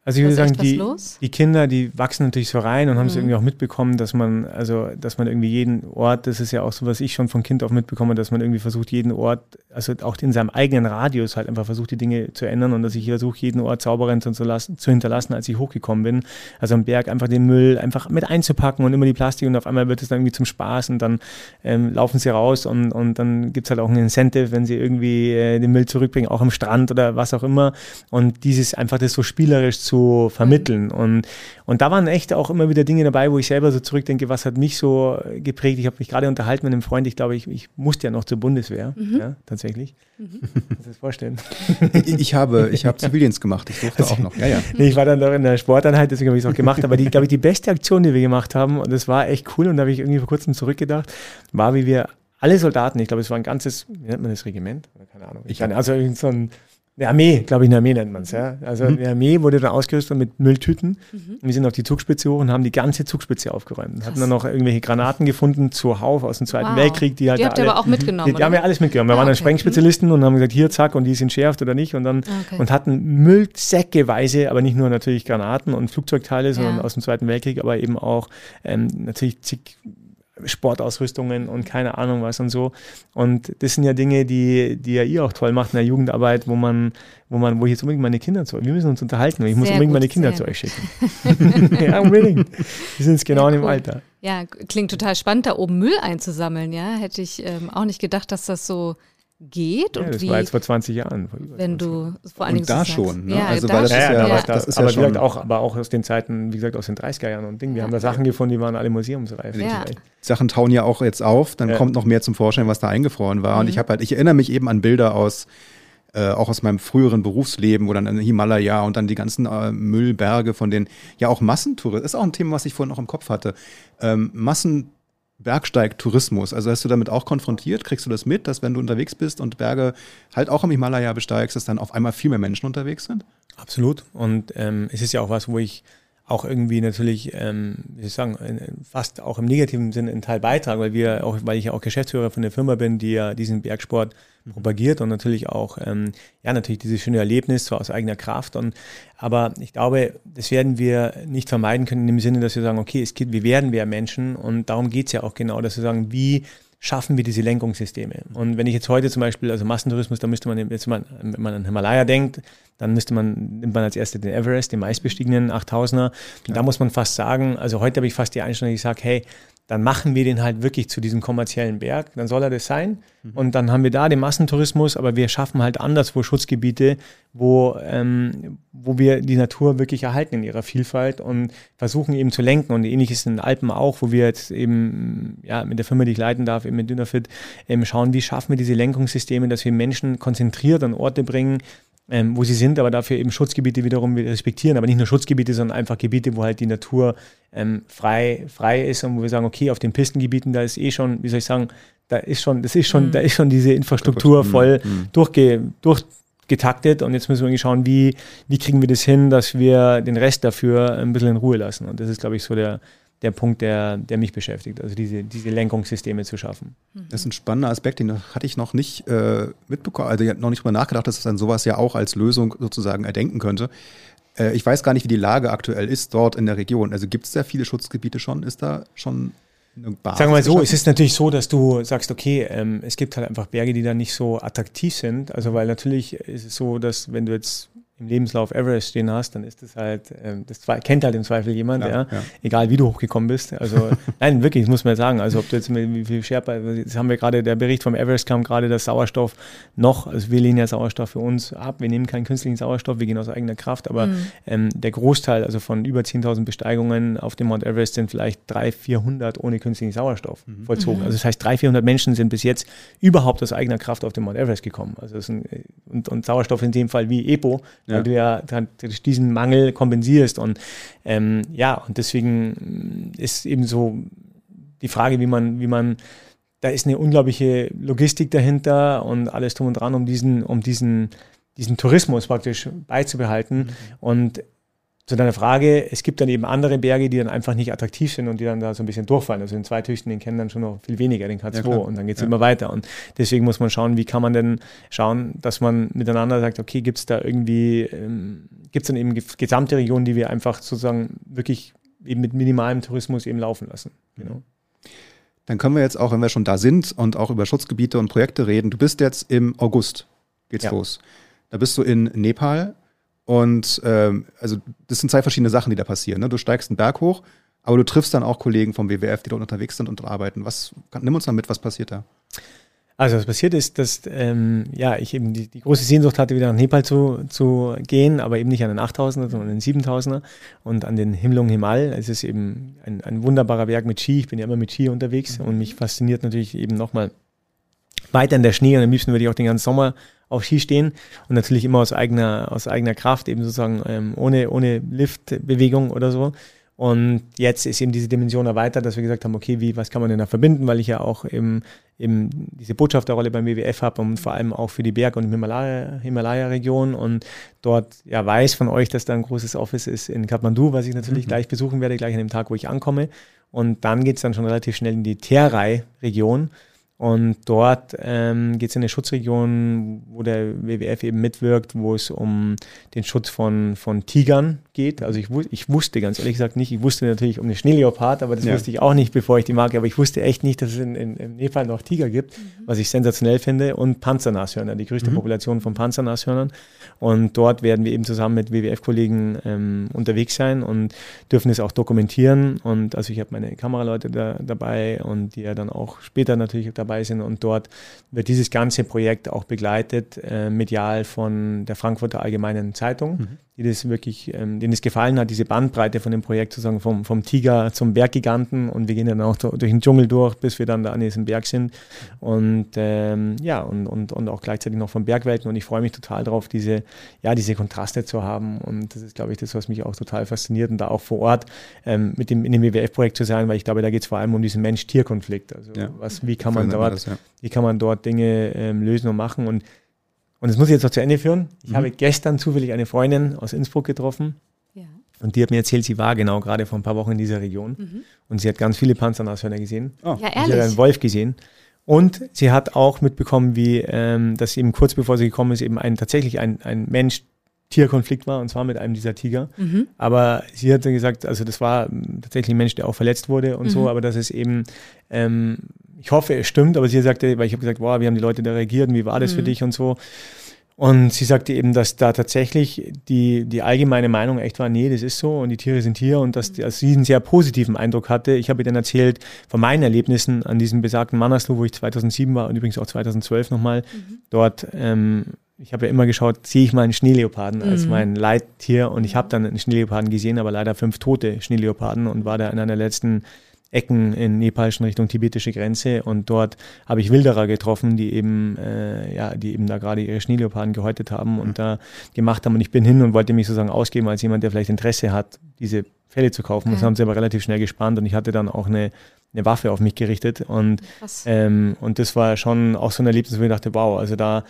also ich würde sagen, die, die Kinder, die wachsen natürlich so rein und haben es mhm. irgendwie auch mitbekommen, dass man, also dass man irgendwie jeden Ort, das ist ja auch so, was ich schon von Kind auf mitbekomme, dass man irgendwie versucht, jeden Ort, also auch in seinem eigenen Radius halt einfach versucht, die Dinge zu ändern und dass ich versuche, jeden Ort sauberer zu, lassen, zu hinterlassen, als ich hochgekommen bin. Also am Berg einfach den Müll einfach mit einzupacken und immer die Plastik und auf einmal wird es dann irgendwie zum Spaß und dann ähm, laufen sie raus und, und dann gibt es halt auch ein Incentive, wenn sie irgendwie äh, den Müll zurückbringen, auch am Strand oder was auch immer. Und dieses einfach das so spielerisch zu zu vermitteln. Und, und da waren echt auch immer wieder Dinge dabei, wo ich selber so zurückdenke, was hat mich so geprägt. Ich habe mich gerade unterhalten mit einem Freund, ich glaube, ich, ich musste ja noch zur Bundeswehr, mhm. ja, tatsächlich. Mhm. [LAUGHS] Kannst du das vorstellen? Ich habe, ich habe Zivildienst gemacht, ich durfte also, auch noch. Ja, ja. ich war dann noch in der Sporteinheit, deswegen habe ich es auch gemacht. Aber die, glaube ich, die beste Aktion, die wir gemacht haben, und das war echt cool, und da habe ich irgendwie vor kurzem zurückgedacht, war, wie wir alle Soldaten, ich glaube, es war ein ganzes, wie nennt man das Regiment? Keine Ahnung. Ich kann, also so ein eine Armee, glaube ich, eine Armee nennt man es, ja. Also mhm. eine Armee wurde dann ausgerüstet mit Mülltüten. Mhm. wir sind auf die Zugspitze hoch und haben die ganze Zugspitze aufgeräumt. Krass. Hatten dann noch irgendwelche Granaten gefunden zuhauf aus dem Zweiten wow. Weltkrieg. Die, halt die habt ihr aber auch mitgenommen, Die, die haben wir alles mitgenommen. Wir ah, waren dann Sprengspezialisten mhm. und haben gesagt, hier, zack, und die sind schärft oder nicht. Und dann ah, okay. und hatten Müllsäckeweise, aber nicht nur natürlich Granaten und Flugzeugteile, ja. sondern aus dem Zweiten Weltkrieg, aber eben auch ähm, natürlich zig Sportausrüstungen und keine Ahnung was und so. Und das sind ja Dinge, die, die ja ihr auch toll macht in der Jugendarbeit, wo man, wo man, wo ich jetzt unbedingt meine Kinder zu euch, wir müssen uns unterhalten, ich muss sehr unbedingt gut, meine Kinder zu euch schicken. [LAUGHS] ja, unbedingt. Die sind jetzt genau ja, in dem Alter. Ja, klingt total spannend, da oben Müll einzusammeln, ja. Hätte ich ähm, auch nicht gedacht, dass das so geht. Ja, und das wie, war jetzt vor 20 Jahren. wenn du vor allen Dingen da schon. Ne? Ja, also, da weil das ja, ist ja, ja, das ist aber, ja schon auch, aber auch aus den Zeiten, wie gesagt, aus den 30er Jahren und Dingen. Wir haben da Sachen gefunden, die waren alle museumsreif. Ja. Sachen tauen ja auch jetzt auf, dann kommt noch mehr zum Vorschein, was da eingefroren war. Mhm. Und ich habe halt, ich erinnere mich eben an Bilder aus äh, auch aus meinem früheren Berufsleben, wo dann in Himalaya und dann die ganzen äh, Müllberge von den, ja auch Massentourismus, ist auch ein Thema, was ich vorhin noch im Kopf hatte. Ähm, Massen Bergsteigtourismus. Also hast du damit auch konfrontiert? Kriegst du das mit, dass wenn du unterwegs bist und Berge halt auch im Himalaya besteigst, dass dann auf einmal viel mehr Menschen unterwegs sind? Absolut. Und ähm, es ist ja auch was, wo ich auch irgendwie natürlich, ähm, wie soll ich sagen, fast auch im negativen Sinne einen Teil beitrage, weil wir auch, weil ich ja auch Geschäftsführer von der Firma bin, die ja diesen Bergsport mhm. propagiert und natürlich auch, ähm, ja, natürlich dieses schöne Erlebnis so aus eigener Kraft. Und aber ich glaube, das werden wir nicht vermeiden können in dem Sinne, dass wir sagen, okay, es geht, wir werden mehr Menschen und darum geht es ja auch genau, dass wir sagen, wie schaffen wir diese Lenkungssysteme. Und wenn ich jetzt heute zum Beispiel, also Massentourismus, da müsste man, jetzt mal, wenn man an Himalaya denkt, dann müsste man, nimmt man als erstes den Everest, den meistbestiegenen 8000er. Und da muss man fast sagen, also heute habe ich fast die Einstellung, ich sage, hey, dann machen wir den halt wirklich zu diesem kommerziellen Berg, dann soll er das sein. Mhm. Und dann haben wir da den Massentourismus, aber wir schaffen halt anderswo Schutzgebiete, wo, ähm, wo wir die Natur wirklich erhalten in ihrer Vielfalt und versuchen eben zu lenken. Und ähnlich ist in den Alpen auch, wo wir jetzt eben ja, mit der Firma, die ich leiten darf, eben mit Dynafit, eben schauen, wie schaffen wir diese Lenkungssysteme, dass wir Menschen konzentriert an Orte bringen, ähm, wo sie sind, aber dafür eben Schutzgebiete wiederum respektieren, aber nicht nur Schutzgebiete, sondern einfach Gebiete, wo halt die Natur ähm, frei, frei ist und wo wir sagen, okay, auf den Pistengebieten, da ist eh schon, wie soll ich sagen, da ist schon, das ist schon, mhm. da ist schon diese Infrastruktur voll mhm. durchge, durchgetaktet und jetzt müssen wir irgendwie schauen, wie, wie kriegen wir das hin, dass wir den Rest dafür ein bisschen in Ruhe lassen. Und das ist, glaube ich, so der, der Punkt, der, der mich beschäftigt, also diese, diese Lenkungssysteme zu schaffen. Das ist ein spannender Aspekt, den hatte ich noch nicht äh, mitbekommen, also ich habe noch nicht drüber nachgedacht, dass es dann sowas ja auch als Lösung sozusagen erdenken könnte. Äh, ich weiß gar nicht, wie die Lage aktuell ist dort in der Region. Also gibt es da viele Schutzgebiete schon? Ist da schon Sagen wir mal so, es ist natürlich so, dass du sagst, okay, ähm, es gibt halt einfach Berge, die dann nicht so attraktiv sind. Also weil natürlich ist es so, dass wenn du jetzt im Lebenslauf Everest stehen hast, dann ist das halt, ähm, das kennt halt im Zweifel jemand, ja, ja. ja, egal wie du hochgekommen bist. Also [LAUGHS] nein, wirklich, das muss man sagen. Also ob du jetzt mit wie viel Sherpa, jetzt haben wir gerade, der Bericht vom Everest kam gerade, dass Sauerstoff noch, also wir lehnen ja Sauerstoff für uns ab, wir nehmen keinen künstlichen Sauerstoff, wir gehen aus eigener Kraft, aber mhm. ähm, der Großteil, also von über 10.000 Besteigungen auf dem Mount Everest sind vielleicht 300, 400 ohne künstlichen Sauerstoff mhm. vollzogen. Mhm. Also das heißt, 300, 400 Menschen sind bis jetzt überhaupt aus eigener Kraft auf dem Mount Everest gekommen. Also ein, und, und Sauerstoff in dem Fall wie EPO, ja. weil du ja dann diesen Mangel kompensierst. Und ähm, ja, und deswegen ist eben so die Frage, wie man, wie man, da ist eine unglaubliche Logistik dahinter und alles drum und dran, um diesen, um diesen, diesen Tourismus praktisch beizubehalten. Mhm. Und zu deiner Frage, es gibt dann eben andere Berge, die dann einfach nicht attraktiv sind und die dann da so ein bisschen durchfallen. Also den Zweithöchsten, den kennen dann schon noch viel weniger, den K2 ja, und dann geht es ja. immer weiter. Und deswegen muss man schauen, wie kann man denn schauen, dass man miteinander sagt, okay, gibt es da irgendwie, ähm, gibt es dann eben gesamte Regionen, die wir einfach sozusagen wirklich eben mit minimalem Tourismus eben laufen lassen. Genau. Dann können wir jetzt auch, wenn wir schon da sind und auch über Schutzgebiete und Projekte reden, du bist jetzt im August, geht's ja. los. Da bist du in Nepal und ähm, also das sind zwei verschiedene Sachen, die da passieren. Ne? Du steigst einen Berg hoch, aber du triffst dann auch Kollegen vom WWF, die dort unterwegs sind und arbeiten. Was, nimm uns mal mit, was passiert da? Also was passiert ist, dass ähm, ja, ich eben die, die, große Sehnsucht hatte, wieder nach Nepal zu, zu gehen, aber eben nicht an den 8000er, sondern an den 7000er und an den Himlung Himal. Es ist eben ein, ein wunderbarer Berg mit Ski. Ich bin ja immer mit Ski unterwegs mhm. und mich fasziniert natürlich eben nochmal weiter in der Schnee und am liebsten würde ich auch den ganzen Sommer auf Ski stehen und natürlich immer aus eigener, aus eigener Kraft, eben sozusagen ähm, ohne, ohne Liftbewegung oder so. Und jetzt ist eben diese Dimension erweitert, dass wir gesagt haben, okay, wie, was kann man denn da verbinden, weil ich ja auch eben, eben diese Botschafterrolle beim WWF habe und vor allem auch für die Berg- und Himalaya-Region und dort ja weiß von euch, dass da ein großes Office ist in Kathmandu, was ich natürlich mhm. gleich besuchen werde, gleich an dem Tag, wo ich ankomme. Und dann geht es dann schon relativ schnell in die Terai-Region. Und dort ähm, geht es in eine Schutzregion, wo der WWF eben mitwirkt, wo es um den Schutz von, von Tigern geht. Also ich, ich wusste ganz ehrlich gesagt nicht, ich wusste natürlich um den Schneeleopard, aber das ja. wusste ich auch nicht, bevor ich die Marke, aber ich wusste echt nicht, dass es in, in, in Nepal noch Tiger gibt, mhm. was ich sensationell finde, und Panzernashörner, die größte mhm. Population von Panzernashörnern. Und dort werden wir eben zusammen mit WWF-Kollegen ähm, unterwegs sein und dürfen es auch dokumentieren. Und also ich habe meine Kameraleute da, dabei und die ja dann auch später natürlich dabei dabei sind. Und dort wird dieses ganze Projekt auch begleitet, äh, medial von der Frankfurter Allgemeinen Zeitung. Mhm die das wirklich, ähm, denen es gefallen hat, diese Bandbreite von dem Projekt sozusagen vom, vom Tiger zum Berggiganten. Und wir gehen dann auch durch den Dschungel durch, bis wir dann da an diesem Berg sind. Und ähm, ja und, und, und auch gleichzeitig noch vom Bergwelten. Und ich freue mich total drauf, diese, ja, diese Kontraste zu haben. Und das ist, glaube ich, das, was mich auch total fasziniert. Und da auch vor Ort ähm, mit dem, in dem WWF-Projekt zu sein, weil ich glaube, da geht es vor allem um diesen Mensch-Tier-Konflikt, also ja. was, wie kann man dort, das, ja. wie kann man dort Dinge ähm, lösen und machen? Und und das muss ich jetzt noch zu Ende führen. Ich mhm. habe gestern zufällig eine Freundin aus Innsbruck getroffen. Ja. Und die hat mir erzählt, sie war genau gerade vor ein paar Wochen in dieser Region. Mhm. Und sie hat ganz viele Panzernashörner gesehen. Oh. Ja, ehrlich? Sie hat einen Wolf gesehen. Und sie hat auch mitbekommen, wie, ähm, dass eben kurz bevor sie gekommen ist, eben ein, tatsächlich ein, ein Mensch, Tierkonflikt war, und zwar mit einem dieser Tiger. Mhm. Aber sie hatte gesagt, also das war tatsächlich ein Mensch, der auch verletzt wurde und mhm. so, aber dass es eben ähm, ich hoffe, es stimmt, aber sie sagte, weil ich habe gesagt, wow, wie haben die Leute da reagiert und wie war das mhm. für dich und so. Und sie sagte eben, dass da tatsächlich die, die allgemeine Meinung echt war, nee, das ist so und die Tiere sind hier und dass, dass sie einen sehr positiven Eindruck hatte. Ich habe ihr dann erzählt von meinen Erlebnissen an diesem besagten Mannersloh, wo ich 2007 war und übrigens auch 2012 nochmal. Mhm. Dort, ähm, ich habe ja immer geschaut, sehe ich mal einen Schneeleoparden mhm. als mein Leittier und ich habe dann einen Schneeleoparden gesehen, aber leider fünf tote Schneeleoparden und war da in einer letzten Ecken in Nepal schon Richtung tibetische Grenze und dort habe ich Wilderer getroffen, die eben, äh, ja, die eben da gerade ihre Schneeleoparden gehäutet haben und mhm. da gemacht haben und ich bin hin und wollte mich sozusagen ausgeben als jemand, der vielleicht Interesse hat, diese Fälle zu kaufen. Okay. Das haben sie aber relativ schnell gespannt und ich hatte dann auch eine, eine Waffe auf mich gerichtet und, ähm, und das war schon auch so ein Erlebnis, wo ich dachte, wow, also da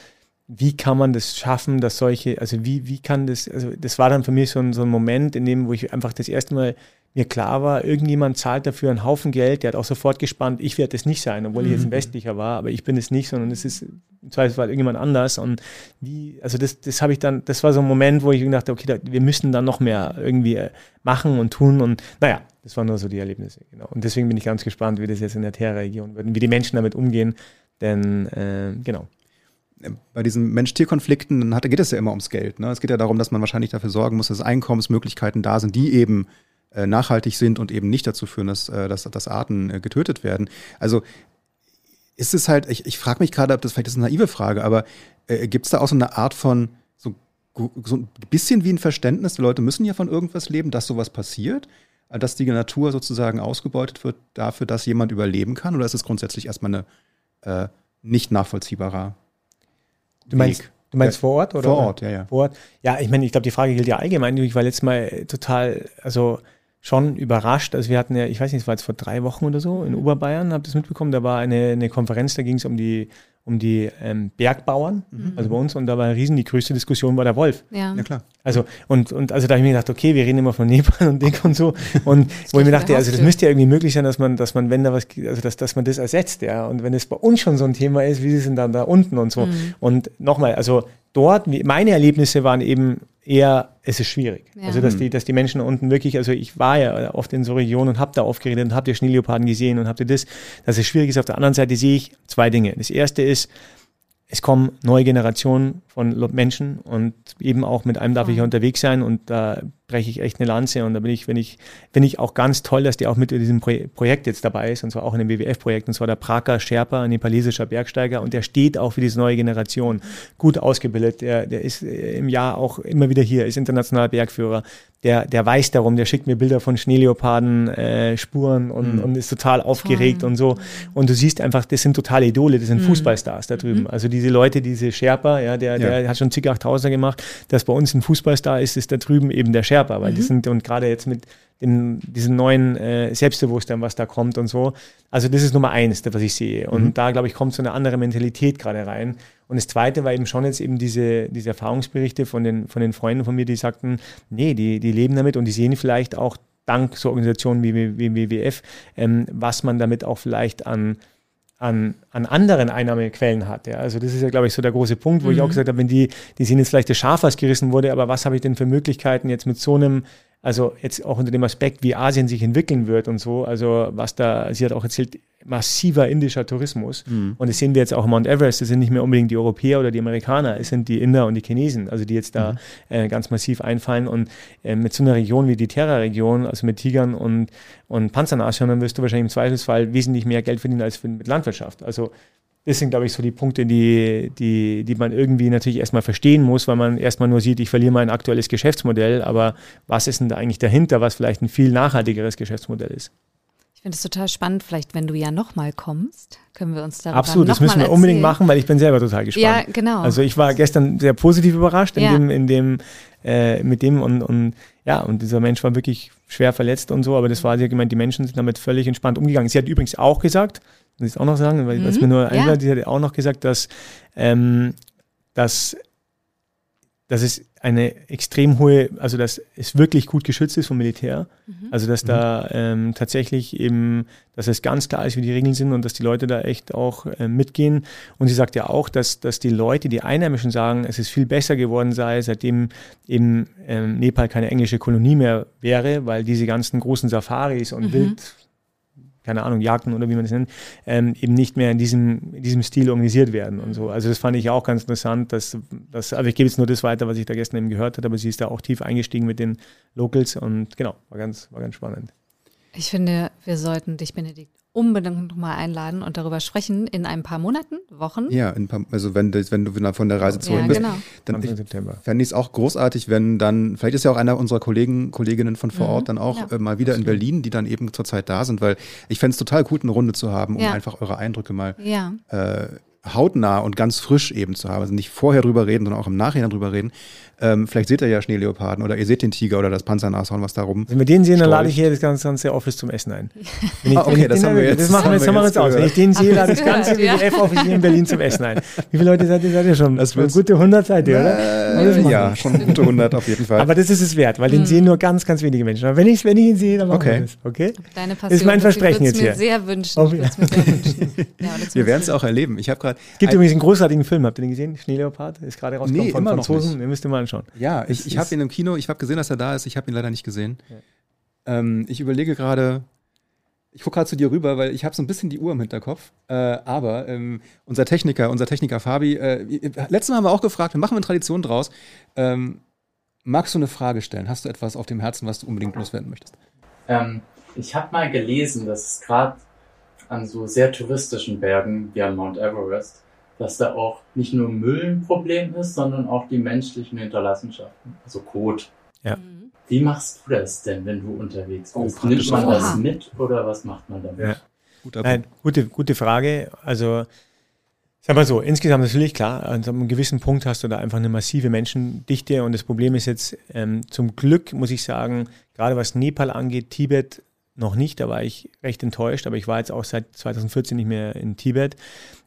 wie kann man das schaffen, dass solche, also wie, wie kann das, also das war dann für mich so ein, so ein Moment, in dem, wo ich einfach das erste Mal mir klar war, irgendjemand zahlt dafür einen Haufen Geld, der hat auch sofort gespannt, ich werde es nicht sein, obwohl mhm. ich jetzt ein mhm. Westlicher war, aber ich bin es nicht, sondern es ist im Zweifelsfall irgendjemand anders. Und wie, also das, das habe ich dann, das war so ein Moment, wo ich dachte, okay, da, wir müssen dann noch mehr irgendwie äh, machen und tun. Und naja, das waren nur so die Erlebnisse, genau. Und deswegen bin ich ganz gespannt, wie das jetzt in der Terra-Region wird und wie die Menschen damit umgehen. Denn äh, genau bei diesen Mensch-Tier-Konflikten, dann hat, geht es ja immer ums Geld. Ne? Es geht ja darum, dass man wahrscheinlich dafür sorgen muss, dass Einkommensmöglichkeiten da sind, die eben äh, nachhaltig sind und eben nicht dazu führen, dass, äh, dass, dass Arten äh, getötet werden. Also ist es halt, ich, ich frage mich gerade, ob das vielleicht ist eine naive Frage, aber äh, gibt es da auch so eine Art von, so, so ein bisschen wie ein Verständnis, die Leute müssen ja von irgendwas leben, dass sowas passiert, äh, dass die Natur sozusagen ausgebeutet wird dafür, dass jemand überleben kann? Oder ist es grundsätzlich erstmal eine äh, nicht nachvollziehbarer Du meinst, Weg? Du meinst vor Ort oder? Vor Ort, ja, ja. Vor Ort. Ja, ich meine, ich glaube, die Frage gilt ja allgemein. Ich war letztes Mal total, also schon überrascht. Also wir hatten ja, ich weiß nicht, es war jetzt vor drei Wochen oder so in Oberbayern, habt ihr das mitbekommen, da war eine, eine Konferenz, da ging es um die um die ähm, Bergbauern, mhm. also bei uns, und da war riesen, die größte Diskussion war der Wolf. Ja, ja klar. Also, und, und also da habe ich mir gedacht, okay, wir reden immer von Nepal und Ding und so. [LAUGHS] Und wo ich mir dachte, also das müsste ja irgendwie möglich sein, dass man, dass man, wenn da was, also dass, dass man das ersetzt, ja. Und wenn es bei uns schon so ein Thema ist, wie ist es denn dann da unten und so. Mhm. Und nochmal, also dort, meine Erlebnisse waren eben eher, es ist schwierig. Ja. Also, dass die, dass die Menschen unten wirklich, also ich war ja oft in so Regionen und habe da aufgeredet und habt ihr Schneeleoparden gesehen und habt ihr das, dass es schwierig ist. Auf der anderen Seite sehe ich zwei Dinge. Das erste ist, es kommen neue Generationen von Menschen und eben auch mit einem darf ich ja unterwegs sein und da breche ich echt eine Lanze und da bin ich, wenn ich, finde ich auch ganz toll, dass der auch mit in diesem Projekt jetzt dabei ist und zwar auch in dem WWF-Projekt und zwar der Praka Sherpa, ein nepalesischer Bergsteiger und der steht auch für diese neue Generation, gut ausgebildet, der, der ist äh, im Jahr auch immer wieder hier, ist internationaler Bergführer, der, der weiß darum, der schickt mir Bilder von Schneeleoparden, äh, Spuren und, mhm. und ist total aufgeregt Toll. und so. Und du siehst einfach, das sind totale Idole, das sind mhm. Fußballstars da drüben. Mhm. Also diese Leute, diese Sherpa, ja, der, ja. der hat schon zig 8000er gemacht, dass bei uns ein Fußballstar ist, ist da drüben eben der Sherpa, weil die mhm. sind, und gerade jetzt mit dem, diesen neuen äh, Selbstbewusstsein, was da kommt und so. Also das ist Nummer eins, was ich sehe. Und mhm. da, glaube ich, kommt so eine andere Mentalität gerade rein. Und das Zweite war eben schon jetzt eben diese, diese Erfahrungsberichte von den, von den Freunden von mir, die sagten, nee, die, die leben damit und die sehen vielleicht auch dank so Organisationen wie, wie, wie WWF, ähm, was man damit auch vielleicht an, an, an anderen Einnahmequellen hat. Ja. Also das ist ja, glaube ich, so der große Punkt, wo mhm. ich auch mhm. gesagt habe, wenn die, die sehen jetzt vielleicht Schaf, was gerissen wurde, aber was habe ich denn für Möglichkeiten jetzt mit so einem also jetzt auch unter dem Aspekt, wie Asien sich entwickeln wird und so, also was da, sie hat auch erzählt, massiver indischer Tourismus. Mhm. Und das sehen wir jetzt auch im Mount Everest, das sind nicht mehr unbedingt die Europäer oder die Amerikaner, es sind die Inder und die Chinesen, also die jetzt da mhm. äh, ganz massiv einfallen. Und äh, mit so einer Region wie die Terra-Region, also mit Tigern und, und Panzernashörnern, wirst du wahrscheinlich im Zweifelsfall wesentlich mehr Geld verdienen als mit Landwirtschaft. Also das sind, glaube ich, so die Punkte, die, die, die man irgendwie natürlich erstmal verstehen muss, weil man erstmal nur sieht, ich verliere mein aktuelles Geschäftsmodell, aber was ist denn da eigentlich dahinter, was vielleicht ein viel nachhaltigeres Geschäftsmodell ist? Ich finde es total spannend, vielleicht wenn du ja nochmal kommst, können wir uns darüber Absolut, das müssen wir erzählen. unbedingt machen, weil ich bin selber total gespannt. Ja, genau. Also ich war gestern sehr positiv überrascht in ja. dem, in dem, äh, mit dem und, und ja, und dieser Mensch war wirklich schwer verletzt und so, aber das war, sie gemeint, die Menschen sind damit völlig entspannt umgegangen. Sie hat übrigens auch gesagt, muss ich auch noch sagen, weil mhm. es mir nur einmal, die hat auch noch gesagt, dass, ähm, dass, dass es eine extrem hohe, also dass es wirklich gut geschützt ist vom Militär. Mhm. Also dass mhm. da ähm, tatsächlich eben, dass es ganz klar ist, wie die Regeln sind und dass die Leute da echt auch äh, mitgehen. Und sie sagt ja auch, dass, dass die Leute, die Einheimischen sagen, es ist viel besser geworden sei, seitdem eben ähm, Nepal keine englische Kolonie mehr wäre, weil diese ganzen großen Safaris und mhm. Wild keine Ahnung, Jagden oder wie man es nennt, ähm, eben nicht mehr in diesem, in diesem Stil organisiert werden und so. Also das fand ich auch ganz interessant, dass, dass also ich gebe jetzt nur das weiter, was ich da gestern eben gehört habe, aber sie ist da auch tief eingestiegen mit den Locals und genau, war ganz, war ganz spannend. Ich finde, wir sollten dich, Benedikt, unbedingt nochmal einladen und darüber sprechen in ein paar Monaten, Wochen. Ja, paar, also wenn, wenn du von der Reise zurück ja, bist, genau. dann fände ich es auch großartig, wenn dann, vielleicht ist ja auch einer unserer Kollegen, Kolleginnen von vor mhm. Ort dann auch ja. äh, mal wieder in Berlin, die dann eben zurzeit da sind, weil ich fände es total gut, eine Runde zu haben, um ja. einfach eure Eindrücke mal ja. äh, hautnah und ganz frisch eben zu haben. Also nicht vorher drüber reden, sondern auch im Nachhinein drüber reden. Ähm, vielleicht seht ihr ja Schneeleoparden oder ihr seht den Tiger oder das Panzernashorn, was da rum. Wenn wir den sehen, dann lade ich hier das ganze, ganze Office zum Essen ein. Ich, ah, okay, das den, haben wir jetzt. Das machen wir jetzt, haben wir jetzt aus. Wenn ich den sehe, lade ich das ganze WDF-Office hier in Berlin zum Essen ein. Wie viele Leute seid ihr, seid ihr schon? Das wird gute 100 seid ihr, oder? Äh, ja, schon gute 100 auf jeden Fall. Aber das ist es wert, weil den mhm. sehen nur ganz, ganz wenige Menschen. Aber wenn ich, wenn ich ihn sehe, dann machen okay. wir das. Okay? Deine Passion, ist mein Versprechen jetzt hier. Mir sehr wünschen. Oh, ja. [LAUGHS] wir werden es auch erleben. Ich habe gerade. Gibt übrigens einen großartigen Film. Habt ihr den gesehen? Schneeleopard ist gerade rausgekommen nee, von Franzosen. Den müsst ihr mal anschauen. Ja, ich, ich habe ihn im Kino. Ich habe gesehen, dass er da ist. Ich habe ihn leider nicht gesehen. Ja. Ähm, ich überlege gerade, ich gucke gerade zu dir rüber, weil ich habe so ein bisschen die Uhr im Hinterkopf. Äh, aber ähm, unser Techniker, unser Techniker Fabi, äh, letztes Mal haben wir auch gefragt, wir machen eine Tradition draus. Ähm, magst du eine Frage stellen? Hast du etwas auf dem Herzen, was du unbedingt loswerden möchtest? Ähm, ich habe mal gelesen, dass es gerade an so sehr touristischen Bergen wie an Mount Everest, dass da auch nicht nur Müll ein Problem ist, sondern auch die menschlichen Hinterlassenschaften, also Kot. Ja. Mhm. Wie machst du das denn, wenn du unterwegs bist? Oh, Nimmt man das mit oder was macht man damit? Ja. Nein, gute, gute Frage. Also, sag mal so, insgesamt natürlich klar, an einem gewissen Punkt hast du da einfach eine massive Menschendichte und das Problem ist jetzt, ähm, zum Glück muss ich sagen, gerade was Nepal angeht, Tibet noch nicht, da war ich recht enttäuscht, aber ich war jetzt auch seit 2014 nicht mehr in Tibet.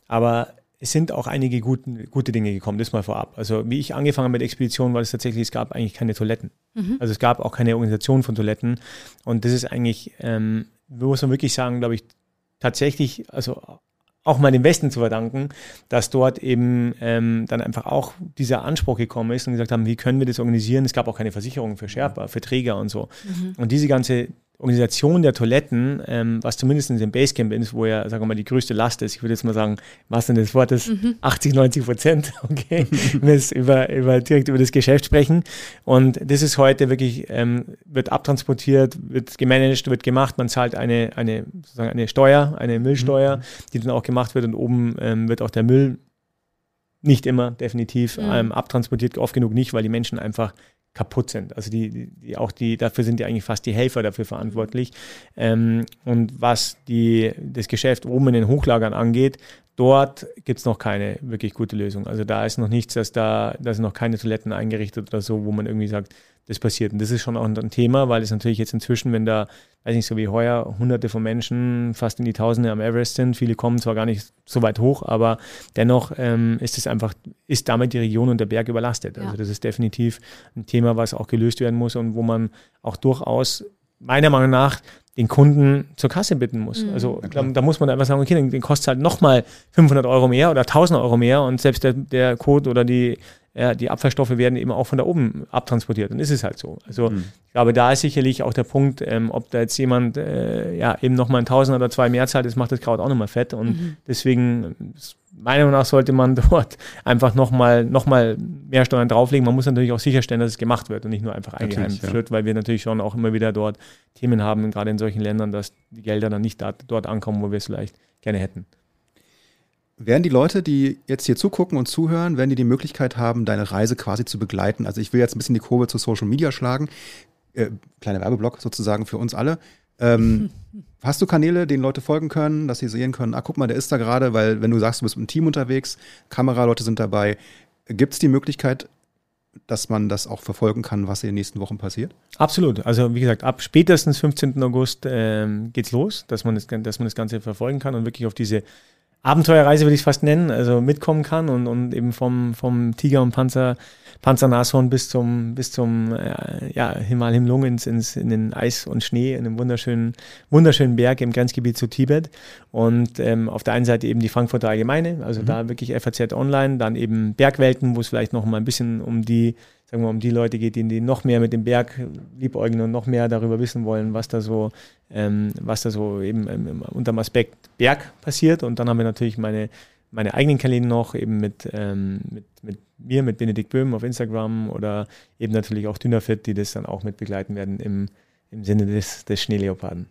Aber es sind auch einige guten, gute Dinge gekommen, das mal vorab. Also wie ich angefangen habe mit Expeditionen, war es tatsächlich, es gab eigentlich keine Toiletten. Mhm. Also es gab auch keine Organisation von Toiletten. Und das ist eigentlich, ähm, muss man wirklich sagen, glaube ich, tatsächlich, also auch mal dem Westen zu verdanken, dass dort eben ähm, dann einfach auch dieser Anspruch gekommen ist und gesagt haben, wie können wir das organisieren? Es gab auch keine Versicherung für Sherpa, für Träger und so. Mhm. Und diese ganze Organisation der Toiletten, ähm, was zumindest in dem Basecamp ist, wo ja, sagen wir mal, die größte Last ist, ich würde jetzt mal sagen, was denn das Wort ist, mhm. 80, 90 Prozent, [LAUGHS] okay, wenn wir jetzt über, über, direkt über das Geschäft sprechen. Und das ist heute wirklich, ähm, wird abtransportiert, wird gemanagt, wird gemacht, man zahlt eine, eine, sozusagen eine Steuer, eine Müllsteuer, mhm. die dann auch gemacht wird und oben ähm, wird auch der Müll nicht immer, definitiv, mhm. ähm, abtransportiert, oft genug nicht, weil die Menschen einfach kaputt sind. Also die, die, auch die, dafür sind ja eigentlich fast die Helfer dafür verantwortlich. Ähm, und was die, das Geschäft oben in den Hochlagern angeht, dort gibt es noch keine wirklich gute Lösung. Also da ist noch nichts, dass da, da sind noch keine Toiletten eingerichtet oder so, wo man irgendwie sagt, das passiert. Und das ist schon auch ein Thema, weil es natürlich jetzt inzwischen, wenn da, weiß nicht, so wie heuer, hunderte von Menschen fast in die Tausende am Everest sind, viele kommen zwar gar nicht so weit hoch, aber dennoch ähm, ist es einfach, ist damit die Region und der Berg überlastet. Also das ist definitiv ein Thema, was auch gelöst werden muss und wo man auch durchaus meiner Meinung nach den Kunden zur Kasse bitten muss. Mhm. Also da, da, muss man einfach sagen, okay, den, den kostet halt nochmal 500 Euro mehr oder 1000 Euro mehr und selbst der, der Code oder die ja, die Abfallstoffe werden eben auch von da oben abtransportiert. Dann ist es halt so. Also mhm. ich glaube, da ist sicherlich auch der Punkt, ähm, ob da jetzt jemand äh, ja eben nochmal ein Tausend oder zwei mehr zahlt, das macht das Kraut auch nochmal fett. Und mhm. deswegen, meiner Meinung nach, sollte man [LAUGHS] dort einfach nochmal noch mal mehr Steuern drauflegen. Man muss natürlich auch sicherstellen, dass es gemacht wird und nicht nur einfach eingeheimt ja. wird, weil wir natürlich schon auch immer wieder dort Themen haben, gerade in solchen Ländern, dass die Gelder dann nicht dort ankommen, wo wir es vielleicht gerne hätten. Werden die Leute, die jetzt hier zugucken und zuhören, werden die die Möglichkeit haben, deine Reise quasi zu begleiten? Also ich will jetzt ein bisschen die Kurve zu Social Media schlagen. Äh, kleiner Werbeblock sozusagen für uns alle. Ähm, [LAUGHS] hast du Kanäle, denen Leute folgen können, dass sie sehen können, ah, guck mal, der ist da gerade, weil wenn du sagst, du bist mit einem Team unterwegs, Kameraleute sind dabei, gibt es die Möglichkeit, dass man das auch verfolgen kann, was in den nächsten Wochen passiert? Absolut. Also wie gesagt, ab spätestens 15. August ähm, geht's los, dass man, das, dass man das Ganze verfolgen kann und wirklich auf diese Abenteuerreise würde ich fast nennen, also mitkommen kann und, und eben vom, vom Tiger und Panzer, Panzernashorn bis zum, bis zum äh, ja, Himal Himlung ins, ins, in den Eis und Schnee, in einem wunderschönen, wunderschönen Berg im Grenzgebiet zu Tibet. Und ähm, auf der einen Seite eben die Frankfurter Allgemeine, also mhm. da wirklich FAZ Online, dann eben Bergwelten, wo es vielleicht noch mal ein bisschen um die sagen wir, um die Leute geht, die, die noch mehr mit dem Berg liebäugeln und noch mehr darüber wissen wollen, was da so, ähm, was da so eben ähm, unter dem Aspekt Berg passiert. Und dann haben wir natürlich meine, meine eigenen Kanäle noch, eben mit, ähm, mit, mit mir, mit Benedikt Böhm auf Instagram oder eben natürlich auch Dynafit, die das dann auch mit begleiten werden im, im Sinne des, des Schneeleoparden.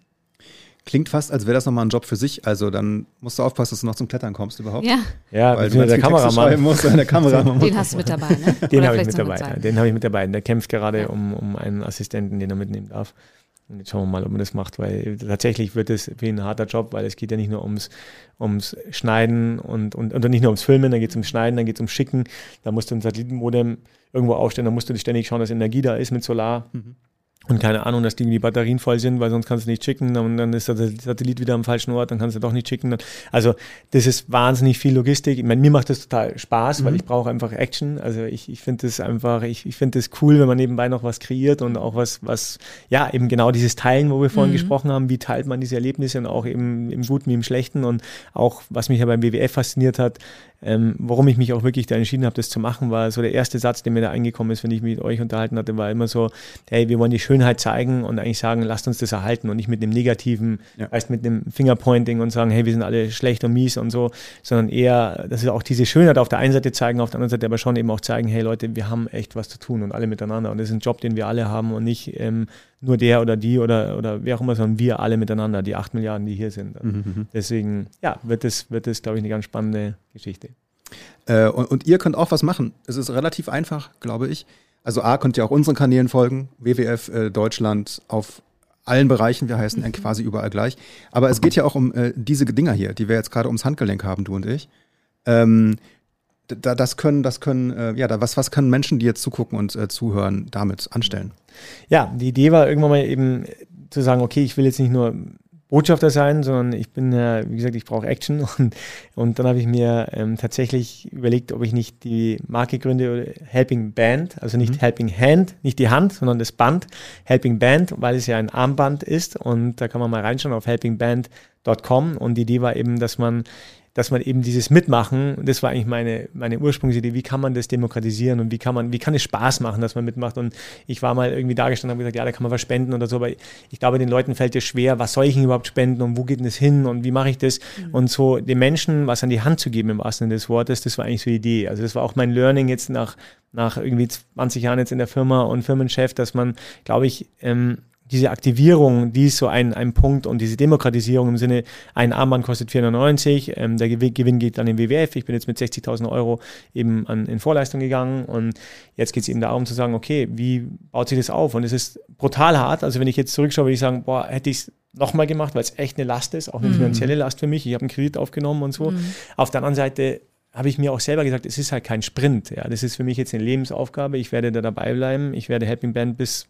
Klingt fast, als wäre das nochmal ein Job für sich. Also dann musst du aufpassen, dass du noch zum Klettern kommst überhaupt. Ja, ja weil du der Kameramann. [LAUGHS] Musst, der Kameramann. Den hast du mit dabei, ne? Den habe ich mit dabei. Ja, den habe ich mit dabei. Der kämpft gerade ja. um, um einen Assistenten, den er mitnehmen darf. Und jetzt schauen wir mal, ob man das macht, weil tatsächlich wird es wie ein harter Job, weil es geht ja nicht nur ums, ums Schneiden und, und, und nicht nur ums Filmen, dann geht es ums Schneiden, dann geht es ums Schicken. Da musst du ein Satellitenmodem irgendwo aufstellen, da musst du ständig schauen, dass Energie da ist mit Solar. Mhm und keine Ahnung, dass die, die Batterien voll sind, weil sonst kannst du nicht schicken und dann ist der Satellit wieder am falschen Ort, dann kannst du doch nicht schicken. Also das ist wahnsinnig viel Logistik. Ich meine, mir macht das total Spaß, mhm. weil ich brauche einfach Action. Also ich, ich finde das einfach, ich, ich finde das cool, wenn man nebenbei noch was kreiert und auch was, was, ja, eben genau dieses Teilen, wo wir vorhin mhm. gesprochen haben, wie teilt man diese Erlebnisse und auch eben im Guten wie im Schlechten und auch, was mich ja beim WWF fasziniert hat, ähm, warum ich mich auch wirklich da entschieden habe, das zu machen, war so der erste Satz, der mir da eingekommen ist, wenn ich mich mit euch unterhalten hatte, war immer so, hey, wir wollen die Schönheit zeigen und eigentlich sagen, lasst uns das erhalten und nicht mit dem negativen, ja. heißt mit dem Fingerpointing und sagen, hey, wir sind alle schlecht und mies und so, sondern eher, dass wir auch diese Schönheit auf der einen Seite zeigen, auf der anderen Seite aber schon eben auch zeigen, hey Leute, wir haben echt was zu tun und alle miteinander und das ist ein Job, den wir alle haben und nicht ähm, nur der oder die oder, oder wer auch immer, sondern wir alle miteinander, die acht Milliarden, die hier sind. Mhm. mhm. Deswegen, ja, wird das, wird das, glaube ich, eine ganz spannende Geschichte. Äh, und, und, ihr könnt auch was machen. Es ist relativ einfach, glaube ich. Also A, könnt ihr auch unseren Kanälen folgen, WWF äh, Deutschland auf allen Bereichen, wir heißen mhm. quasi überall gleich. Aber es geht ja auch um äh, diese Dinger hier, die wir jetzt gerade ums Handgelenk haben, du und ich. Ähm, da, das können, das können, äh, ja, da, was, was können Menschen, die jetzt zugucken und äh, zuhören, damit anstellen? Ja, die Idee war irgendwann mal eben zu sagen, okay, ich will jetzt nicht nur Botschafter sein, sondern ich bin ja, wie gesagt, ich brauche Action. [LAUGHS] Und, und dann habe ich mir ähm, tatsächlich überlegt, ob ich nicht die Marke gründe Helping Band, also nicht mhm. Helping Hand, nicht die Hand, sondern das Band, Helping Band, weil es ja ein Armband ist. Und da kann man mal reinschauen auf helpingband.com und die Idee war eben, dass man dass man eben dieses Mitmachen, das war eigentlich meine, meine Ursprungsidee, wie kann man das demokratisieren und wie kann man, wie kann es Spaß machen, dass man mitmacht. Und ich war mal irgendwie da gestanden und habe gesagt, ja, da kann man was spenden oder so, aber ich glaube, den Leuten fällt es schwer, was soll ich denn überhaupt spenden und wo geht denn das hin und wie mache ich das? Mhm. Und so den Menschen was an die Hand zu geben im wahrsten Sinne des Wortes, das war eigentlich so die Idee. Also das war auch mein Learning jetzt nach, nach irgendwie 20 Jahren jetzt in der Firma und Firmenchef, dass man, glaube ich, ähm, diese Aktivierung, die ist so ein, ein Punkt und diese Demokratisierung im Sinne, ein Armband kostet 490, ähm, der Gewinn geht an den WWF. Ich bin jetzt mit 60.000 Euro eben an, in Vorleistung gegangen und jetzt geht es eben darum zu sagen, okay, wie baut sich das auf? Und es ist brutal hart. Also wenn ich jetzt zurückschaue, würde ich sagen, boah, hätte ich es nochmal gemacht, weil es echt eine Last ist, auch eine mhm. finanzielle Last für mich. Ich habe einen Kredit aufgenommen und so. Mhm. Auf der anderen Seite habe ich mir auch selber gesagt, es ist halt kein Sprint. Ja, das ist für mich jetzt eine Lebensaufgabe. Ich werde da dabei bleiben. Ich werde Helping Band bis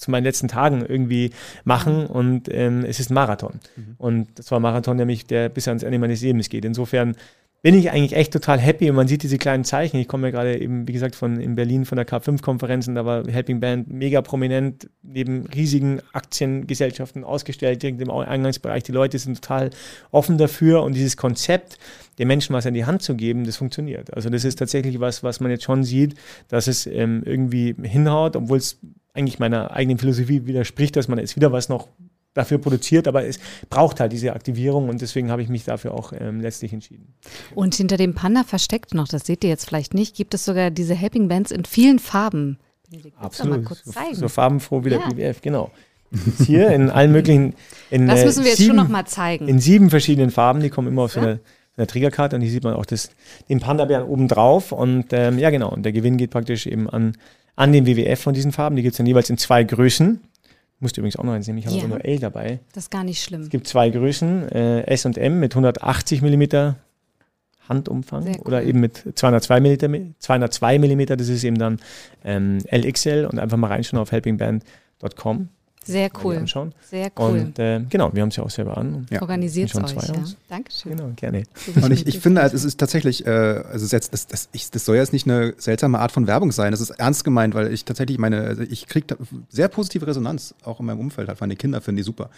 zu meinen letzten Tagen irgendwie machen und ähm, es ist ein Marathon. Mhm. Und das war ein Marathon, der mich, der bis ans Ende meines Lebens geht. Insofern bin ich eigentlich echt total happy und man sieht diese kleinen Zeichen. Ich komme ja gerade eben, wie gesagt, von in Berlin von der K5-Konferenzen, da war Helping Band mega prominent neben riesigen Aktiengesellschaften ausgestellt, direkt im Eingangsbereich. Die Leute sind total offen dafür und dieses Konzept, den Menschen was in die Hand zu geben, das funktioniert. Also das ist tatsächlich was, was man jetzt schon sieht, dass es ähm, irgendwie hinhaut, obwohl es eigentlich meiner eigenen Philosophie widerspricht, dass man jetzt wieder was noch dafür produziert, aber es braucht halt diese Aktivierung und deswegen habe ich mich dafür auch ähm, letztlich entschieden. Und hinter dem Panda versteckt noch, das seht ihr jetzt vielleicht nicht, gibt es sogar diese Helping Bands in vielen Farben. Absolut, so, so, farbenfroh wie der ja. BWF, genau. Hier in allen möglichen. In, das müssen wir jetzt sieben, schon nochmal zeigen. In sieben verschiedenen Farben, die kommen immer auf so eine, eine Triggerkarte und hier sieht man auch das, den Panda-Bären oben drauf und ähm, ja genau, und der Gewinn geht praktisch eben an an den WWF von diesen Farben. Die gibt es dann jeweils in zwei Größen. Musst du übrigens auch noch eins nehmen, ich habe ja. nur L dabei. Das ist gar nicht schlimm. Es gibt zwei Größen, äh, S und M mit 180 mm Handumfang cool. oder eben mit 202 mm, 202 mm, das ist eben dann ähm, LXL und einfach mal reinschauen auf helpingband.com. Sehr cool. Anschauen. Sehr cool. Und äh, genau, wir haben es ja auch selber an. Ja. Organisiert es euch. Ja. Dankeschön. Genau, gerne. Und ich, ich finde, halt, es ist tatsächlich, äh, also das, das, das, ich, das soll jetzt nicht eine seltsame Art von Werbung sein. Das ist ernst gemeint, weil ich tatsächlich meine, also ich kriege sehr positive Resonanz, auch in meinem Umfeld halt. Meine Kinder finden die super.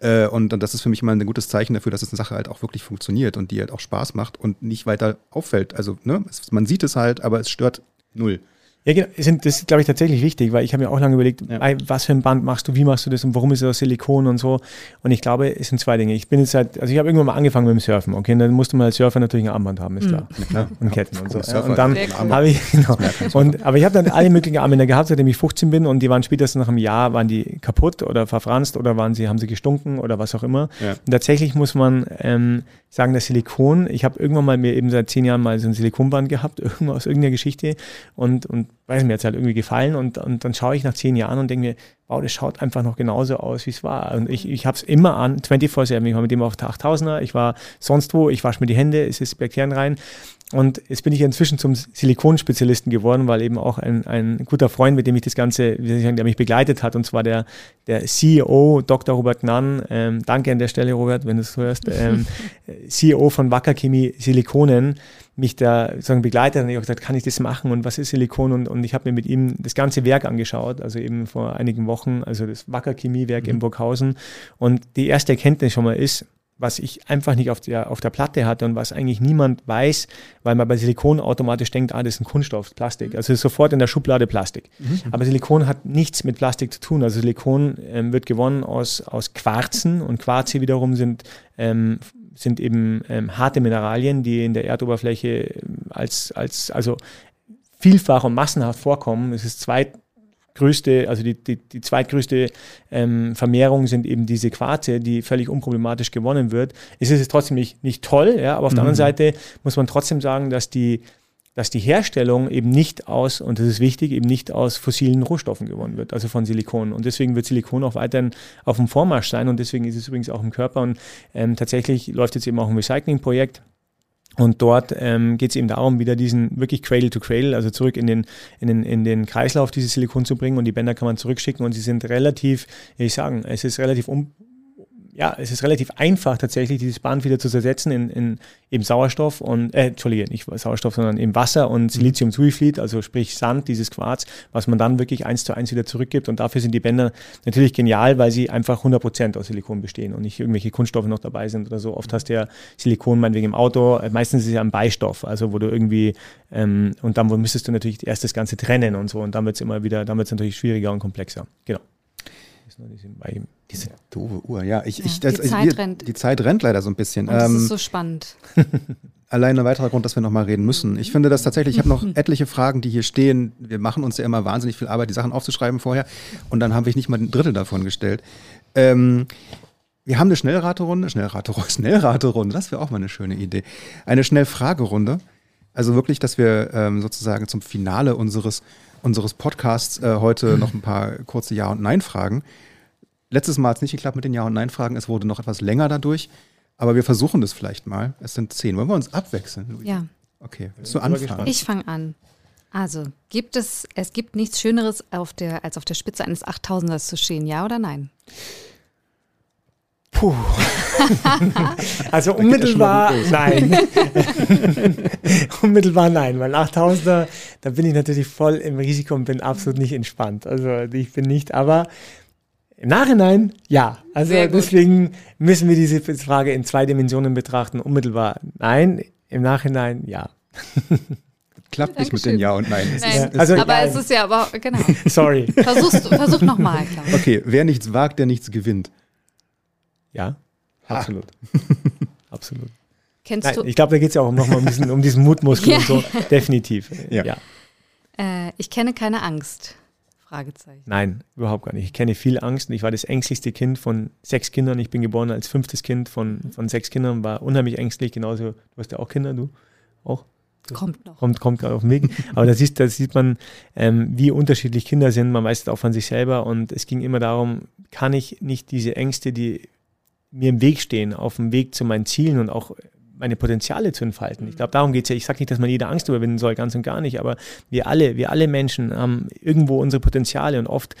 Äh, und, und das ist für mich immer ein gutes Zeichen dafür, dass es eine Sache halt auch wirklich funktioniert und die halt auch Spaß macht und nicht weiter auffällt. Also, ne, es, man sieht es halt, aber es stört null. Ja, genau. Das ist, glaube ich, tatsächlich wichtig, weil ich habe mir auch lange überlegt, ja. was für ein Band machst du, wie machst du das und warum ist es aus Silikon und so. Und ich glaube, es sind zwei Dinge. Ich bin jetzt seit, also ich habe irgendwann mal angefangen mit dem Surfen, okay, und dann musste man als Surfer natürlich ein Armband haben, ist mhm. klar. Mhm. Ja. Und Ketten und so. Ja, und dann habe ich, genau. Und, aber ich habe dann alle möglichen Armbänder gehabt, seitdem ich 15 bin und die waren spätestens nach einem Jahr, waren die kaputt oder verfranst oder waren sie, haben sie gestunken oder was auch immer. Und tatsächlich muss man ähm, sagen, das Silikon, ich habe irgendwann mal mir eben seit zehn Jahren mal so ein Silikonband gehabt, [LAUGHS] irgendwo aus irgendeiner Geschichte und, und weiß mir jetzt halt irgendwie gefallen und, und dann schaue ich nach zehn Jahren und denke mir, wow, das schaut einfach noch genauso aus, wie es war. Und ich, ich habe es immer an, 24-7. Ich war mit dem auf der 8000er, ich war sonst wo, ich wasche mir die Hände, es ist Bakterien rein. Und jetzt bin ich inzwischen zum Silikonspezialisten geworden, weil eben auch ein, ein guter Freund, mit dem ich das Ganze, wie soll ich sagen, der mich begleitet hat, und zwar der, der CEO, Dr. Robert Gnann, ähm, danke an der Stelle, Robert, wenn du es hörst, ähm, [LAUGHS] CEO von Wacker Chemie Silikonen, mich da sozusagen begleitet und ich habe gesagt, kann ich das machen und was ist Silikon? Und, und ich habe mir mit ihm das ganze Werk angeschaut, also eben vor einigen Wochen, also das Wacker Chemiewerk mhm. in Burghausen. Und die erste Erkenntnis schon mal ist, was ich einfach nicht auf der, auf der Platte hatte und was eigentlich niemand weiß, weil man bei Silikon automatisch denkt, ah, das ist ein Kunststoff, Plastik. Also ist sofort in der Schublade Plastik. Mhm. Aber Silikon hat nichts mit Plastik zu tun. Also Silikon ähm, wird gewonnen aus, aus Quarzen und Quarze wiederum sind, ähm, sind eben ähm, harte Mineralien, die in der Erdoberfläche ähm, als, als, also vielfach und massenhaft vorkommen. Es ist zwei größte, also die, die, die zweitgrößte ähm, Vermehrung sind eben diese Quarze, die völlig unproblematisch gewonnen wird. Es ist trotzdem nicht, nicht toll, ja, aber auf mhm. der anderen Seite muss man trotzdem sagen, dass die, dass die Herstellung eben nicht aus, und das ist wichtig, eben nicht aus fossilen Rohstoffen gewonnen wird, also von Silikon. Und deswegen wird Silikon auch weiterhin auf dem Vormarsch sein und deswegen ist es übrigens auch im Körper. Und ähm, tatsächlich läuft jetzt eben auch ein Recyclingprojekt und dort ähm, geht es eben darum, wieder diesen wirklich Cradle to Cradle, also zurück in den, in, den, in den Kreislauf dieses Silikon zu bringen. Und die Bänder kann man zurückschicken und sie sind relativ, ich sagen, es ist relativ um, ja, es ist relativ einfach tatsächlich, dieses Band wieder zu zersetzen in, in eben Sauerstoff und, äh, Entschuldige, nicht Sauerstoff, sondern eben Wasser und Siliziumsulfid, also sprich Sand, dieses Quarz, was man dann wirklich eins zu eins wieder zurückgibt. Und dafür sind die Bänder natürlich genial, weil sie einfach 100 Prozent aus Silikon bestehen und nicht irgendwelche Kunststoffe noch dabei sind oder so. Oft hast du ja Silikon meinetwegen im Auto, äh, meistens ist es ja ein Beistoff, also wo du irgendwie, ähm, und dann müsstest du natürlich erst das Ganze trennen und so und dann wird es immer wieder, dann wird es natürlich schwieriger und komplexer. Genau. Diese doofe Uhr, ja. Ich, ja, ich, das, die, Zeit wir, rennt. die Zeit rennt leider so ein bisschen. Und das ähm, ist so spannend. [LAUGHS] Allein ein weiterer Grund, dass wir nochmal reden müssen. Ich finde das tatsächlich, ich habe noch [LAUGHS] etliche Fragen, die hier stehen. Wir machen uns ja immer wahnsinnig viel Arbeit, die Sachen aufzuschreiben vorher. Und dann habe ich nicht mal ein Drittel davon gestellt. Ähm, wir haben eine Schnellraterunde, Schnellraterunde, [LAUGHS] Schnellraterunde, das wäre auch mal eine schöne Idee. Eine Schnellfragerunde. Also wirklich, dass wir ähm, sozusagen zum Finale unseres, unseres Podcasts äh, heute noch ein paar kurze Ja- und Nein-Fragen Letztes Mal hat es nicht geklappt mit den Ja- und Nein-Fragen. Es wurde noch etwas länger dadurch. Aber wir versuchen das vielleicht mal. Es sind zehn. Wollen wir uns abwechseln, Luis? Ja. Okay. Willst du anfangen? Ich fange an. Also, gibt es, es gibt nichts Schöneres auf der, als auf der Spitze eines 8000ers zu stehen, ja oder nein? Puh. [LAUGHS] also unmittelbar nein. [LAUGHS] unmittelbar nein, weil 8000er, da bin ich natürlich voll im Risiko und bin absolut nicht entspannt. Also ich bin nicht, aber im Nachhinein ja. Also deswegen müssen wir diese Frage in zwei Dimensionen betrachten. Unmittelbar nein, im Nachhinein ja. [LAUGHS] Klappt nicht mit den Ja und Nein. Es Nein. Ist, also, aber nein. es ist ja aber, genau. Sorry. Versuch's, versuch nochmal. Okay, wer nichts wagt, der nichts gewinnt. Ja, absolut. [LAUGHS] absolut. Kennst Nein, du? Ich glaube, da geht es ja auch nochmal um diesen, um diesen Mutmuskel und so. Definitiv. [LAUGHS] Ja. ja. Äh, ich kenne keine Angst. Fragezeichen. Nein, überhaupt gar nicht. Ich kenne viel Angst. Ich war das ängstlichste Kind von sechs Kindern. Ich bin geboren als fünftes Kind von, von sechs Kindern, war unheimlich ängstlich. Genauso, du hast ja auch Kinder, du auch? kommt noch. Kommt, kommt gerade auf den Weg. [LAUGHS] Aber da sieht, da sieht man, ähm, wie unterschiedlich Kinder sind. Man weiß es auch von sich selber. Und es ging immer darum, kann ich nicht diese Ängste, die mir im Weg stehen, auf dem Weg zu meinen Zielen und auch meine Potenziale zu entfalten. Ich glaube, darum geht es ja. Ich sage nicht, dass man jede Angst überwinden soll, ganz und gar nicht, aber wir alle, wir alle Menschen haben irgendwo unsere Potenziale und oft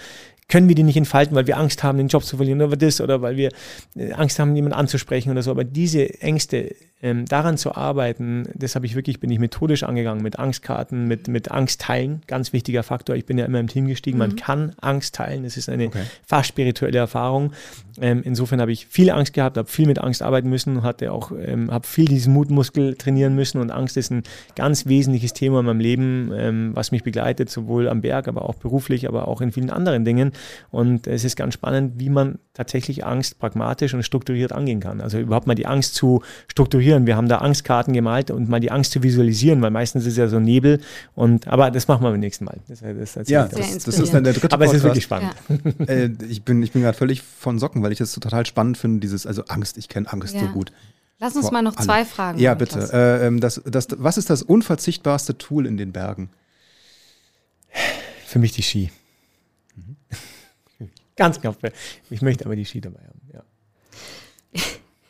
können wir die nicht entfalten, weil wir Angst haben, den Job zu verlieren oder das oder weil wir äh, Angst haben, jemanden anzusprechen oder so. Aber diese Ängste, ähm, daran zu arbeiten, das habe ich wirklich, bin ich methodisch angegangen, mit Angstkarten, mit, mit Angst teilen, ganz wichtiger Faktor. Ich bin ja immer im Team gestiegen, mhm. man kann Angst teilen, das ist eine okay. fast spirituelle Erfahrung. Ähm, insofern habe ich viel Angst gehabt, habe viel mit Angst arbeiten müssen, hatte auch, ähm, habe viel diesen Mutmuskel trainieren müssen und Angst ist ein ganz wesentliches Thema in meinem Leben, ähm, was mich begleitet, sowohl am Berg, aber auch beruflich, aber auch in vielen anderen Dingen. Und es ist ganz spannend, wie man tatsächlich Angst pragmatisch und strukturiert angehen kann. Also überhaupt mal die Angst zu strukturieren. Wir haben da Angstkarten gemalt und mal die Angst zu visualisieren, weil meistens ist ja so Nebel. Und aber das machen wir beim nächsten Mal. Das, das ja, das, das, ist dann der dritte Aber Podcast. es ist wirklich spannend. Ja. [LAUGHS] äh, ich bin, ich bin gerade völlig von Socken, weil ich das total spannend finde, dieses, also Angst, ich kenne Angst ja. so gut. Lass uns Vor mal noch alle. zwei Fragen. Ja, bitte. Äh, ähm, das, das, was ist das unverzichtbarste Tool in den Bergen? Für mich die Ski. Mhm. Ganz knapp. Ich möchte aber die Ski dabei haben, ja.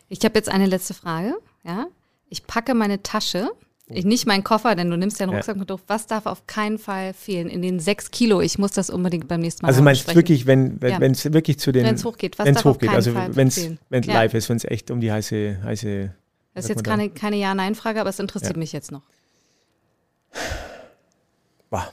Ich habe jetzt eine letzte Frage, ja. Ich packe meine Tasche ich nicht meinen Koffer, denn du nimmst ja einen Rucksack ja. mit. Was darf auf keinen Fall fehlen in den sechs Kilo? Ich muss das unbedingt beim nächsten Mal Also meinst du wirklich, wenn wenn es ja. wirklich zu den wenn es hochgeht, was darf hochgeht, also wenn es ja. live ist, wenn es echt um die heiße heiße. Das ist jetzt keine, keine Ja-Nein-Frage, aber es interessiert mich jetzt noch. Wow.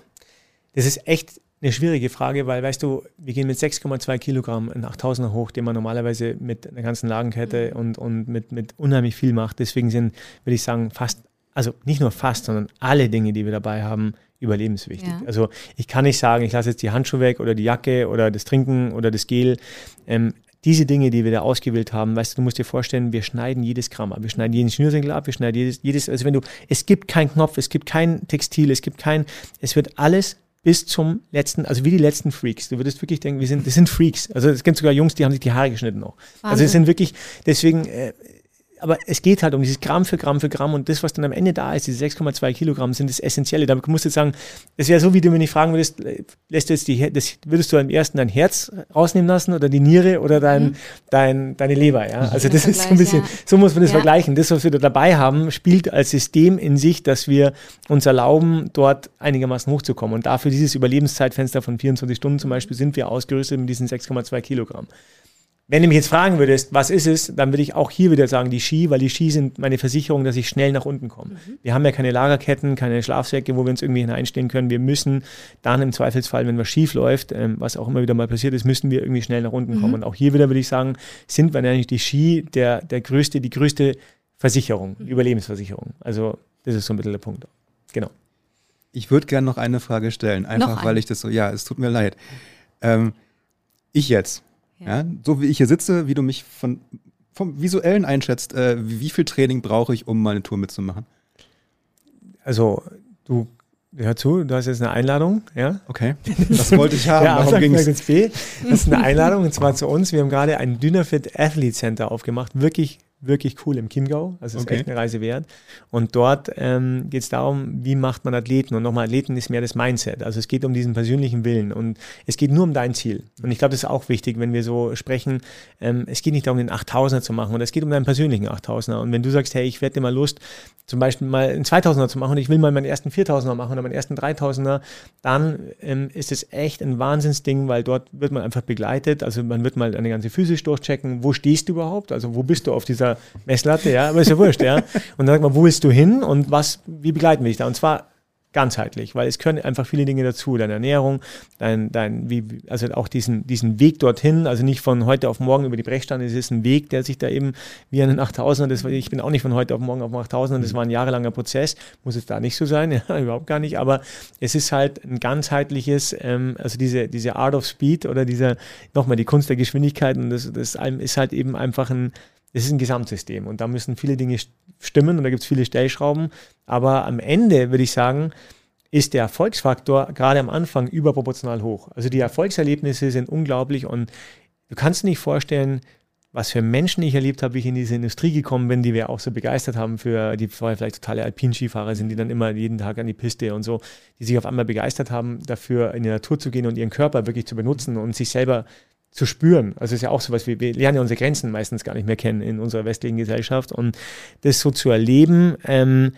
Das ist echt eine schwierige Frage, weil, weißt du, wir gehen mit 6,2 Kilogramm einen 8000er hoch, den man normalerweise mit einer ganzen Lagenkette mhm. und, und mit, mit unheimlich viel macht. Deswegen sind, würde ich sagen, fast also nicht nur fast, sondern alle Dinge, die wir dabei haben, überlebenswichtig. Ja. Also ich kann nicht sagen, ich lasse jetzt die Handschuhe weg oder die Jacke oder das Trinken oder das Gel. Ähm, diese Dinge, die wir da ausgewählt haben, weißt du, du musst dir vorstellen, wir schneiden jedes Gramm ab. Wir schneiden jeden Schnürsenkel ab, wir schneiden jedes, jedes, also wenn du, es gibt keinen Knopf, es gibt kein Textil, es gibt kein, es wird alles bis zum letzten, also wie die letzten Freaks. Du würdest wirklich denken, wir sind, das sind Freaks. Also es gibt sogar Jungs, die haben sich die Haare geschnitten noch. Wahnsinn. Also es sind wirklich, deswegen, äh, aber es geht halt um dieses Gramm für Gramm für Gramm und das, was dann am Ende da ist, diese 6,2 Kilogramm, sind das Essentielle. Da musst du jetzt sagen, das wäre so, wie du mir nicht fragen würdest, lässt du jetzt die, das, würdest du am ersten dein Herz rausnehmen lassen oder die Niere oder dein, mhm. dein, deine Leber, ja? Also das ist so ein bisschen, ja. so muss man das ja. vergleichen. Das, was wir da dabei haben, spielt als System in sich, dass wir uns erlauben, dort einigermaßen hochzukommen. Und dafür dieses Überlebenszeitfenster von 24 Stunden zum Beispiel sind wir ausgerüstet mit diesen 6,2 Kilogramm. Wenn du mich jetzt fragen würdest, was ist es, dann würde ich auch hier wieder sagen, die Ski, weil die Ski sind meine Versicherung, dass ich schnell nach unten komme. Mhm. Wir haben ja keine Lagerketten, keine Schlafsäcke, wo wir uns irgendwie hineinstellen können. Wir müssen dann im Zweifelsfall, wenn was schief läuft, ähm, was auch immer wieder mal passiert ist, müssen wir irgendwie schnell nach unten mhm. kommen. Und auch hier wieder würde ich sagen, sind wir eigentlich die Ski der, der größte, die größte Versicherung, mhm. Überlebensversicherung. Also das ist so ein bisschen der Punkt. Genau. Ich würde gerne noch eine Frage stellen, einfach weil ich das so, ja, es tut mir leid. Ähm, ich jetzt, ja. ja. so wie ich hier sitze, wie du mich von, vom Visuellen einschätzt, äh, wie viel Training brauche ich, um meine Tour mitzumachen? Also, du Hör zu, du hast jetzt eine Einladung, ja? Okay. Das wollte ich [LAUGHS] haben. ja, Darum ging es. Das ist eine Einladung und zwar zu uns. Wir haben gerade ein Dynafit Athlete Center aufgemacht. Wirklich wirklich cool im Chiemgau. Also ist okay. echt eine Reise wert. Und dort ähm, geht es darum, wie macht man Athleten. Und nochmal, Athleten ist mehr das Mindset. Also es geht um diesen persönlichen Willen. Und es geht nur um dein Ziel. Und ich glaube, das ist auch wichtig, wenn wir so sprechen. Ähm, es geht nicht darum, den 8000er zu machen, Und es geht um deinen persönlichen 8000er. Und wenn du sagst, hey, ich werde mal Lust, zum Beispiel mal einen 2000er zu machen und ich will mal meinen ersten 4000er machen oder meinen ersten 3000er, dann ähm, ist es echt ein Wahnsinnsding, weil dort wird man einfach begleitet. Also man wird mal eine ganze physisch durchchecken. Wo stehst du überhaupt? Also wo bist du auf dieser Messlatte, ja, aber ist ja wurscht, ja. Und dann sagt man, wo willst du hin und was, wie begleiten wir dich da? Und zwar ganzheitlich, weil es können einfach viele Dinge dazu, deine Ernährung, dein, dein, wie, also auch diesen, diesen Weg dorthin, also nicht von heute auf morgen über die Brechstange, es ist ein Weg, der sich da eben wie an den 8000er, das, ich bin auch nicht von heute auf morgen auf den 8000er, das war ein jahrelanger Prozess, muss es da nicht so sein, ja, [LAUGHS] überhaupt gar nicht, aber es ist halt ein ganzheitliches, ähm, also diese, diese Art of Speed oder dieser, nochmal die Kunst der Geschwindigkeit und das, das ist halt eben einfach ein, es ist ein Gesamtsystem und da müssen viele Dinge stimmen und da gibt es viele Stellschrauben. Aber am Ende würde ich sagen, ist der Erfolgsfaktor gerade am Anfang überproportional hoch. Also die Erfolgserlebnisse sind unglaublich und du kannst dir nicht vorstellen, was für Menschen ich erlebt habe, wie ich in diese Industrie gekommen bin, die wir auch so begeistert haben für, die vorher vielleicht totale Alpinskifahrer sind, die dann immer jeden Tag an die Piste und so, die sich auf einmal begeistert haben, dafür in die Natur zu gehen und ihren Körper wirklich zu benutzen und sich selber zu spüren. Also es ist ja auch so was, wir, wir lernen ja unsere Grenzen meistens gar nicht mehr kennen in unserer westlichen Gesellschaft und das so zu erleben, ähm,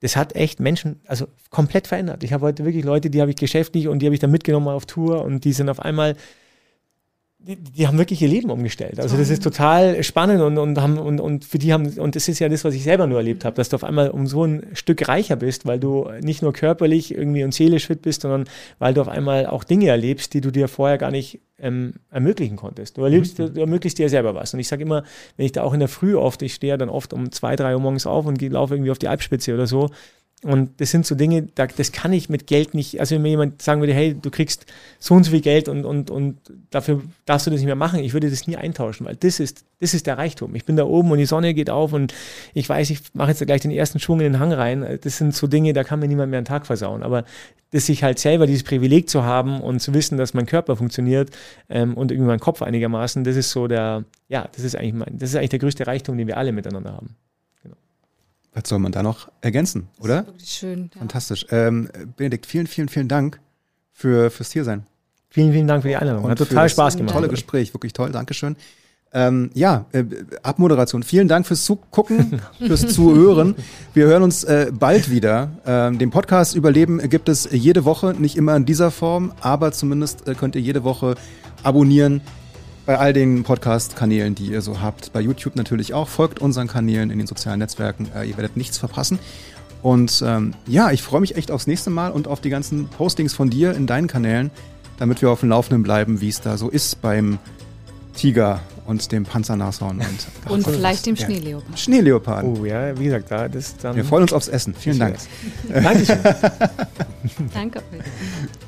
das hat echt Menschen, also komplett verändert. Ich habe heute wirklich Leute, die habe ich geschäftlich und die habe ich dann mitgenommen auf Tour und die sind auf einmal die, die, haben wirklich ihr Leben umgestellt. Also das ist total spannend und, und haben und, und für die haben und das ist ja das, was ich selber nur erlebt habe, dass du auf einmal um so ein Stück reicher bist, weil du nicht nur körperlich irgendwie und seelisch fit bist, sondern weil du auf einmal auch Dinge erlebst, die du dir vorher gar nicht ähm, ermöglichen konntest. Du erlebst, mhm. du ermöglichst dir selber was. Und ich sage immer, wenn ich da auch in der Früh oft, ich stehe ja dann oft um zwei, drei Uhr morgens auf und laufe irgendwie auf die Alpspitze oder so, und das sind so Dinge, das kann ich mit Geld nicht, also wenn mir jemand sagen würde, hey, du kriegst so und so viel Geld und, und, und dafür darfst du das nicht mehr machen, ich würde das nie eintauschen, weil das ist, das ist der Reichtum. Ich bin da oben und die Sonne geht auf und ich weiß, ich mache jetzt gleich den ersten Schwung in den Hang rein. Das sind so Dinge, da kann mir niemand mehr einen Tag versauen. Aber das sich halt selber dieses Privileg zu haben und zu wissen, dass mein Körper funktioniert ähm, und irgendwie mein Kopf einigermaßen, das ist so der, ja, das ist eigentlich mein, das ist eigentlich der größte Reichtum, den wir alle miteinander haben. Was soll man da noch ergänzen, oder? wirklich schön. Ja. Fantastisch. Ähm, Benedikt, vielen, vielen, vielen Dank für, fürs Hier sein. Vielen, vielen Dank für die Einladung. Hat total Spaß gemacht. Tolle Gespräch, wirklich toll. Dankeschön. Ähm, ja, äh, Abmoderation. Vielen Dank fürs Zugucken, [LAUGHS] fürs Zuhören. Wir hören uns äh, bald wieder. Ähm, den Podcast Überleben gibt es jede Woche, nicht immer in dieser Form, aber zumindest äh, könnt ihr jede Woche abonnieren bei all den Podcast-Kanälen, die ihr so habt. Bei YouTube natürlich auch. Folgt unseren Kanälen in den sozialen Netzwerken. Äh, ihr werdet nichts verpassen. Und ähm, ja, ich freue mich echt aufs nächste Mal und auf die ganzen Postings von dir in deinen Kanälen, damit wir auf dem Laufenden bleiben, wie es da so ist beim Tiger und dem Panzernashorn und, [LAUGHS] und vielleicht dem Schneeleopard. Schneeleopard. Oh ja, wie gesagt, da das dann. Wir freuen uns aufs Essen. Vielen Dank. Dankeschön. [LAUGHS] [LAUGHS] Danke euch.